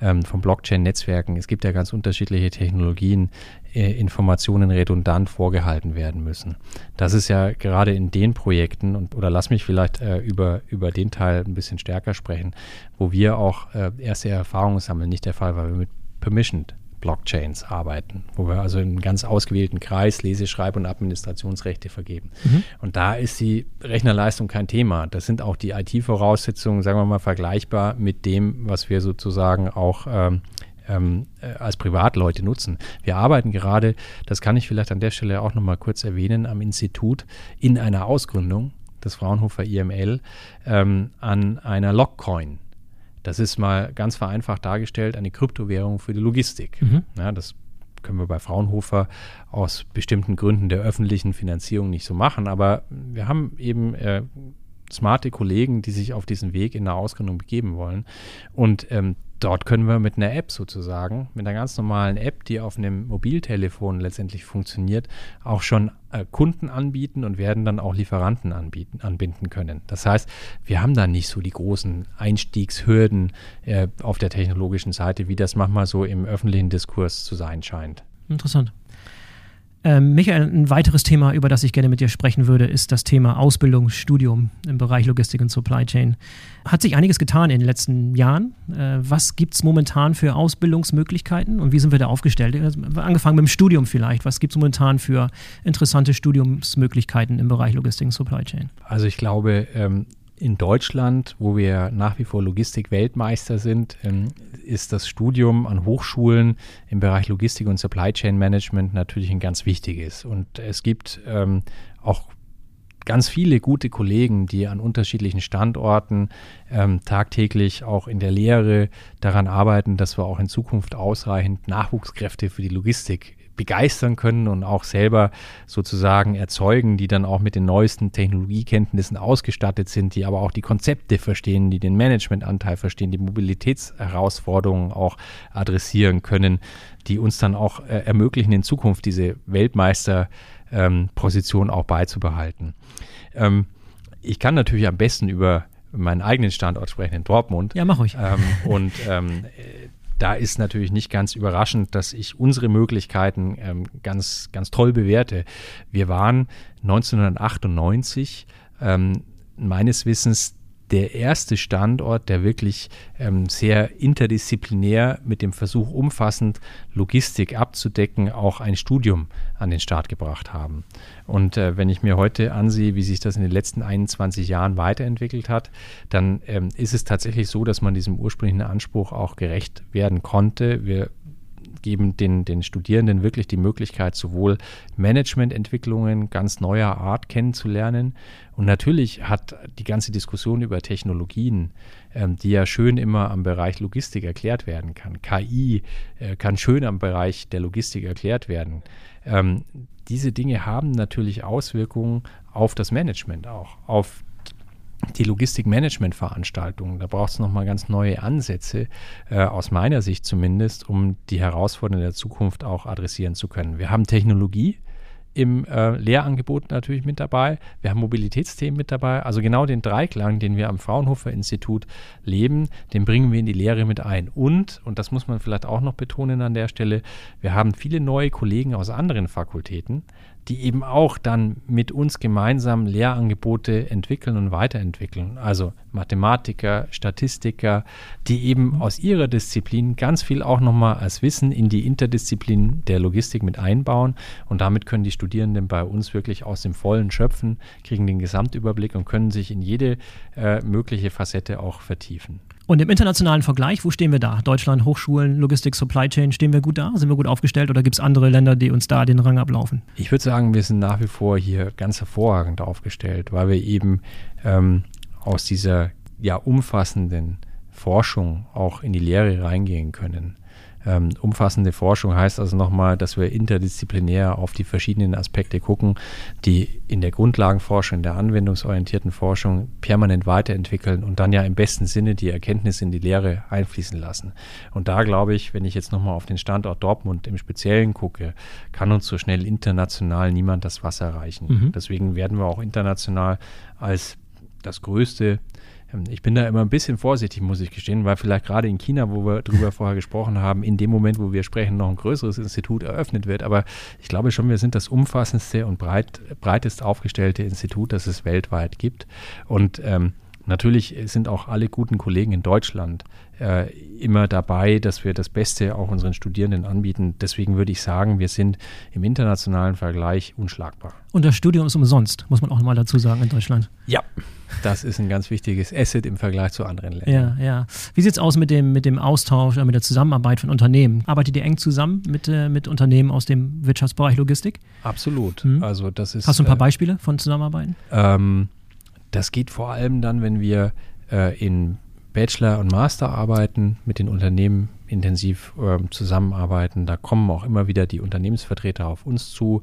ähm, von Blockchain-Netzwerken. Es gibt ja ganz unterschiedliche Technologien, äh, Informationen redundant vorgehalten werden müssen. Das ist ja gerade in den Projekten und oder lass mich vielleicht äh, über, über den Teil ein bisschen stärker sprechen, wo wir auch äh, erste Erfahrungen sammeln, nicht der Fall, weil wir mit Permissioned Blockchains arbeiten, wo wir also einen ganz ausgewählten Kreis Lese-, Schreib- und Administrationsrechte vergeben. Mhm. Und da ist die Rechnerleistung kein Thema. Das sind auch die IT-Voraussetzungen, sagen wir mal, vergleichbar mit dem, was wir sozusagen auch ähm, ähm, äh, als Privatleute nutzen. Wir arbeiten gerade, das kann ich vielleicht an der Stelle auch nochmal kurz erwähnen, am Institut in einer Ausgründung des Fraunhofer IML ähm, an einer Logcoin. Das ist mal ganz vereinfacht dargestellt eine Kryptowährung für die Logistik. Mhm. Ja, das können wir bei Fraunhofer aus bestimmten Gründen der öffentlichen Finanzierung nicht so machen, aber wir haben eben äh, smarte Kollegen, die sich auf diesen Weg in der Ausgründung begeben wollen. Und ähm, dort können wir mit einer App sozusagen, mit einer ganz normalen App, die auf einem Mobiltelefon letztendlich funktioniert, auch schon Kunden anbieten und werden dann auch Lieferanten anbieten, anbinden können. Das heißt, wir haben da nicht so die großen Einstiegshürden äh, auf der technologischen Seite, wie das manchmal so im öffentlichen Diskurs zu sein scheint. Interessant. Ähm, Michael, ein weiteres Thema, über das ich gerne mit dir sprechen würde, ist das Thema Ausbildung, Studium im Bereich Logistik und Supply Chain. Hat sich einiges getan in den letzten Jahren. Äh, was gibt es momentan für Ausbildungsmöglichkeiten und wie sind wir da aufgestellt? Also, angefangen mit dem Studium vielleicht. Was gibt es momentan für interessante Studiumsmöglichkeiten im Bereich Logistik und Supply Chain? Also ich glaube, ähm in Deutschland, wo wir nach wie vor Logistik-Weltmeister sind, ähm, ist das Studium an Hochschulen im Bereich Logistik und Supply Chain Management natürlich ein ganz wichtiges. Und es gibt ähm, auch ganz viele gute Kollegen, die an unterschiedlichen Standorten ähm, tagtäglich auch in der Lehre daran arbeiten, dass wir auch in Zukunft ausreichend Nachwuchskräfte für die Logistik begeistern können und auch selber sozusagen erzeugen, die dann auch mit den neuesten Technologiekenntnissen ausgestattet sind, die aber auch die Konzepte verstehen, die den Managementanteil verstehen, die Mobilitätsherausforderungen auch adressieren können, die uns dann auch äh, ermöglichen, in Zukunft diese Weltmeisterposition ähm, auch beizubehalten. Ähm, ich kann natürlich am besten über meinen eigenen Standort sprechen in Dortmund. Ja, mach ruhig. Ähm, und ähm, (laughs) da ist natürlich nicht ganz überraschend, dass ich unsere Möglichkeiten ähm, ganz, ganz toll bewerte. Wir waren 1998 ähm, meines Wissens der erste Standort, der wirklich ähm, sehr interdisziplinär mit dem Versuch umfassend Logistik abzudecken, auch ein Studium an den Start gebracht haben. Und äh, wenn ich mir heute ansehe, wie sich das in den letzten 21 Jahren weiterentwickelt hat, dann ähm, ist es tatsächlich so, dass man diesem ursprünglichen Anspruch auch gerecht werden konnte. Wir geben den, den Studierenden wirklich die Möglichkeit, sowohl Managemententwicklungen ganz neuer Art kennenzulernen. Und natürlich hat die ganze Diskussion über Technologien, ähm, die ja schön immer am Bereich Logistik erklärt werden kann. KI äh, kann schön am Bereich der Logistik erklärt werden. Ähm, diese Dinge haben natürlich Auswirkungen auf das Management auch, auf die Logistikmanagement-Veranstaltungen. Da braucht es nochmal ganz neue Ansätze, äh, aus meiner Sicht zumindest, um die Herausforderungen der Zukunft auch adressieren zu können. Wir haben Technologie, im äh, Lehrangebot natürlich mit dabei. Wir haben Mobilitätsthemen mit dabei. Also genau den Dreiklang, den wir am Fraunhofer Institut leben, den bringen wir in die Lehre mit ein. Und, und das muss man vielleicht auch noch betonen an der Stelle, wir haben viele neue Kollegen aus anderen Fakultäten, die eben auch dann mit uns gemeinsam Lehrangebote entwickeln und weiterentwickeln. Also Mathematiker, Statistiker, die eben aus ihrer Disziplin ganz viel auch nochmal als Wissen in die Interdisziplin der Logistik mit einbauen. Und damit können die Studierenden bei uns wirklich aus dem Vollen schöpfen, kriegen den Gesamtüberblick und können sich in jede äh, mögliche Facette auch vertiefen. Und im internationalen Vergleich, wo stehen wir da? Deutschland, Hochschulen, Logistik, Supply Chain, stehen wir gut da? Sind wir gut aufgestellt oder gibt es andere Länder, die uns da den Rang ablaufen? Ich würde sagen, wir sind nach wie vor hier ganz hervorragend aufgestellt, weil wir eben ähm, aus dieser ja umfassenden Forschung auch in die Lehre reingehen können. Ähm, umfassende Forschung heißt also nochmal, dass wir interdisziplinär auf die verschiedenen Aspekte gucken, die in der Grundlagenforschung, in der anwendungsorientierten Forschung permanent weiterentwickeln und dann ja im besten Sinne die Erkenntnisse in die Lehre einfließen lassen. Und da glaube ich, wenn ich jetzt nochmal auf den Standort Dortmund im Speziellen gucke, kann uns so schnell international niemand das Wasser reichen. Mhm. Deswegen werden wir auch international als das größte ähm, ich bin da immer ein bisschen vorsichtig, muss ich gestehen, weil vielleicht gerade in China, wo wir drüber vorher gesprochen haben, in dem Moment, wo wir sprechen, noch ein größeres Institut eröffnet wird. Aber ich glaube schon, wir sind das umfassendste und breit, breitest aufgestellte Institut, das es weltweit gibt. Und ähm, Natürlich sind auch alle guten Kollegen in Deutschland äh, immer dabei, dass wir das Beste auch unseren Studierenden anbieten. Deswegen würde ich sagen, wir sind im internationalen Vergleich unschlagbar. Und das Studium ist umsonst, muss man auch mal dazu sagen in Deutschland. Ja, das ist ein ganz wichtiges Asset im Vergleich zu anderen Ländern. Ja, ja. Wie sieht es aus mit dem, mit dem Austausch, mit der Zusammenarbeit von Unternehmen? Arbeitet ihr eng zusammen mit, äh, mit Unternehmen aus dem Wirtschaftsbereich Logistik? Absolut. Hm. Also das ist, Hast du ein paar äh, Beispiele von Zusammenarbeiten? Ähm, das geht vor allem dann, wenn wir äh, in Bachelor- und Masterarbeiten mit den Unternehmen intensiv äh, zusammenarbeiten. Da kommen auch immer wieder die Unternehmensvertreter auf uns zu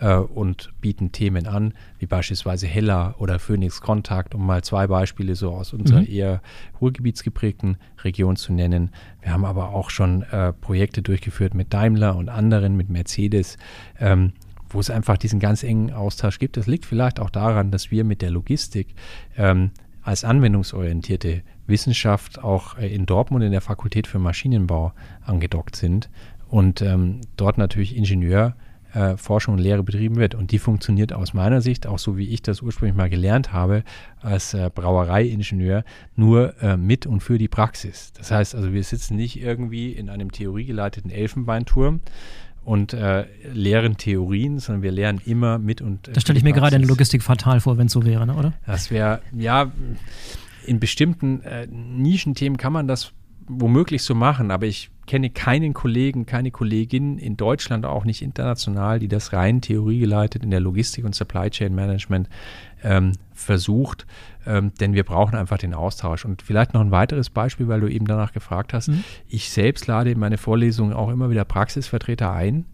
äh, und bieten Themen an, wie beispielsweise Hella oder Phoenix Kontakt, um mal zwei Beispiele so aus unserer mhm. eher ruhrgebietsgeprägten Region zu nennen. Wir haben aber auch schon äh, Projekte durchgeführt mit Daimler und anderen, mit Mercedes. Ähm, wo es einfach diesen ganz engen Austausch gibt. Das liegt vielleicht auch daran, dass wir mit der Logistik ähm, als anwendungsorientierte Wissenschaft auch äh, in Dortmund in der Fakultät für Maschinenbau angedockt sind und ähm, dort natürlich Ingenieur äh, Forschung und Lehre betrieben wird. Und die funktioniert aus meiner Sicht, auch so wie ich das ursprünglich mal gelernt habe, als äh, Brauereiingenieur, nur äh, mit und für die Praxis. Das heißt also, wir sitzen nicht irgendwie in einem theoriegeleiteten Elfenbeinturm, und äh, lehren Theorien, sondern wir lernen immer mit und. Äh, das stelle ich mir gerade in der Logistik fatal vor, wenn es so wäre, ne, oder? Das wäre, ja, in bestimmten äh, Nischenthemen kann man das womöglich so machen, aber ich kenne keinen Kollegen, keine Kollegin in Deutschland, auch nicht international, die das rein theoriegeleitet in der Logistik und Supply Chain Management ähm, versucht, ähm, denn wir brauchen einfach den Austausch. Und vielleicht noch ein weiteres Beispiel, weil du eben danach gefragt hast. Mhm. Ich selbst lade in meine Vorlesungen auch immer wieder Praxisvertreter ein,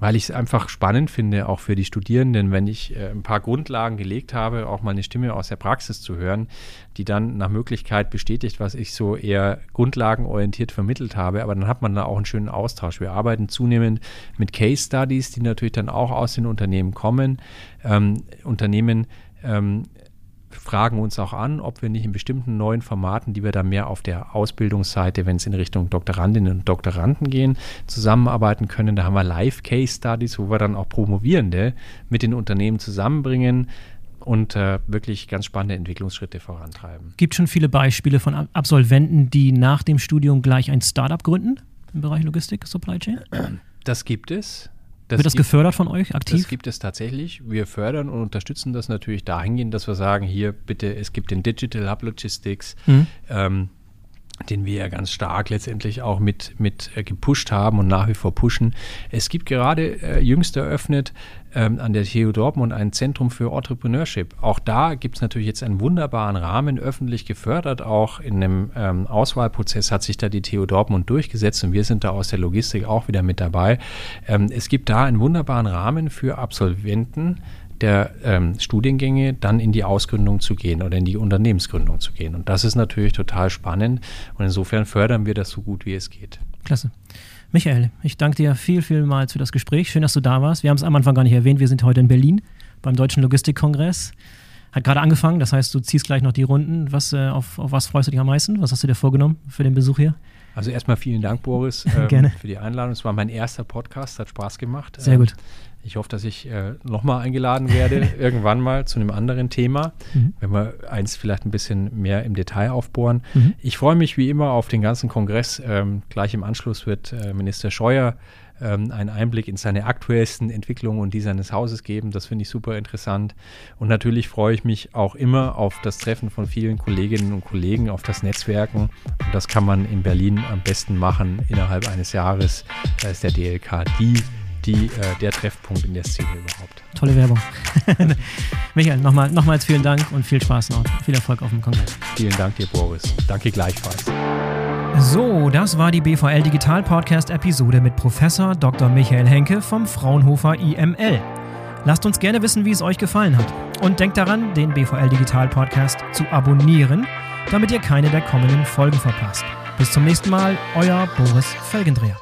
weil ich es einfach spannend finde, auch für die Studierenden, wenn ich äh, ein paar Grundlagen gelegt habe, auch mal eine Stimme aus der Praxis zu hören, die dann nach Möglichkeit bestätigt, was ich so eher grundlagenorientiert vermittelt habe. Aber dann hat man da auch einen schönen Austausch. Wir arbeiten zunehmend mit Case Studies, die natürlich dann auch aus den Unternehmen kommen. Ähm, Unternehmen ähm, fragen uns auch an, ob wir nicht in bestimmten neuen Formaten, die wir da mehr auf der Ausbildungsseite, wenn es in Richtung Doktorandinnen und Doktoranden gehen, zusammenarbeiten können. Da haben wir Live-Case-Studies, wo wir dann auch Promovierende mit den Unternehmen zusammenbringen und äh, wirklich ganz spannende Entwicklungsschritte vorantreiben. Gibt schon viele Beispiele von Absolventen, die nach dem Studium gleich ein Startup gründen im Bereich Logistik, Supply Chain? Das gibt es. Das Wird das gibt, gefördert von euch aktiv? Das gibt es tatsächlich. Wir fördern und unterstützen das natürlich dahingehend, dass wir sagen, hier bitte, es gibt den Digital Hub Logistics, mhm. ähm, den wir ja ganz stark letztendlich auch mit, mit äh, gepusht haben und nach wie vor pushen. Es gibt gerade äh, jüngst eröffnet ähm, an der TU Dortmund ein Zentrum für Entrepreneurship. Auch da gibt es natürlich jetzt einen wunderbaren Rahmen, öffentlich gefördert. Auch in einem ähm, Auswahlprozess hat sich da die TU Dortmund durchgesetzt und wir sind da aus der Logistik auch wieder mit dabei. Ähm, es gibt da einen wunderbaren Rahmen für Absolventen, der ähm, Studiengänge dann in die Ausgründung zu gehen oder in die Unternehmensgründung zu gehen. Und das ist natürlich total spannend und insofern fördern wir das so gut wie es geht. Klasse. Michael, ich danke dir viel, vielmals für das Gespräch. Schön, dass du da warst. Wir haben es am Anfang gar nicht erwähnt. Wir sind heute in Berlin beim Deutschen Logistikkongress. Hat gerade angefangen, das heißt, du ziehst gleich noch die Runden. Was, äh, auf, auf was freust du dich am meisten? Was hast du dir vorgenommen für den Besuch hier? Also erstmal vielen Dank, Boris, (laughs) ähm, für die Einladung. Es war mein erster Podcast, hat Spaß gemacht. Sehr gut. Ich hoffe, dass ich äh, nochmal eingeladen werde, (laughs) irgendwann mal zu einem anderen Thema, mhm. wenn wir eins vielleicht ein bisschen mehr im Detail aufbohren. Mhm. Ich freue mich wie immer auf den ganzen Kongress. Ähm, gleich im Anschluss wird äh, Minister Scheuer ähm, einen Einblick in seine aktuellsten Entwicklungen und die seines Hauses geben. Das finde ich super interessant. Und natürlich freue ich mich auch immer auf das Treffen von vielen Kolleginnen und Kollegen, auf das Netzwerken. Und das kann man in Berlin am besten machen innerhalb eines Jahres. Da ist der DLK die die, äh, der Treffpunkt in der Szene überhaupt. Tolle Werbung. (laughs) Michael, nochmal, nochmals vielen Dank und viel Spaß noch. Viel Erfolg auf dem Kongress. Vielen Dank dir, Boris. Danke gleichfalls. So, das war die BVL Digital Podcast Episode mit Professor Dr. Michael Henke vom Fraunhofer IML. Lasst uns gerne wissen, wie es euch gefallen hat. Und denkt daran, den BVL Digital Podcast zu abonnieren, damit ihr keine der kommenden Folgen verpasst. Bis zum nächsten Mal, euer Boris Felgendreher.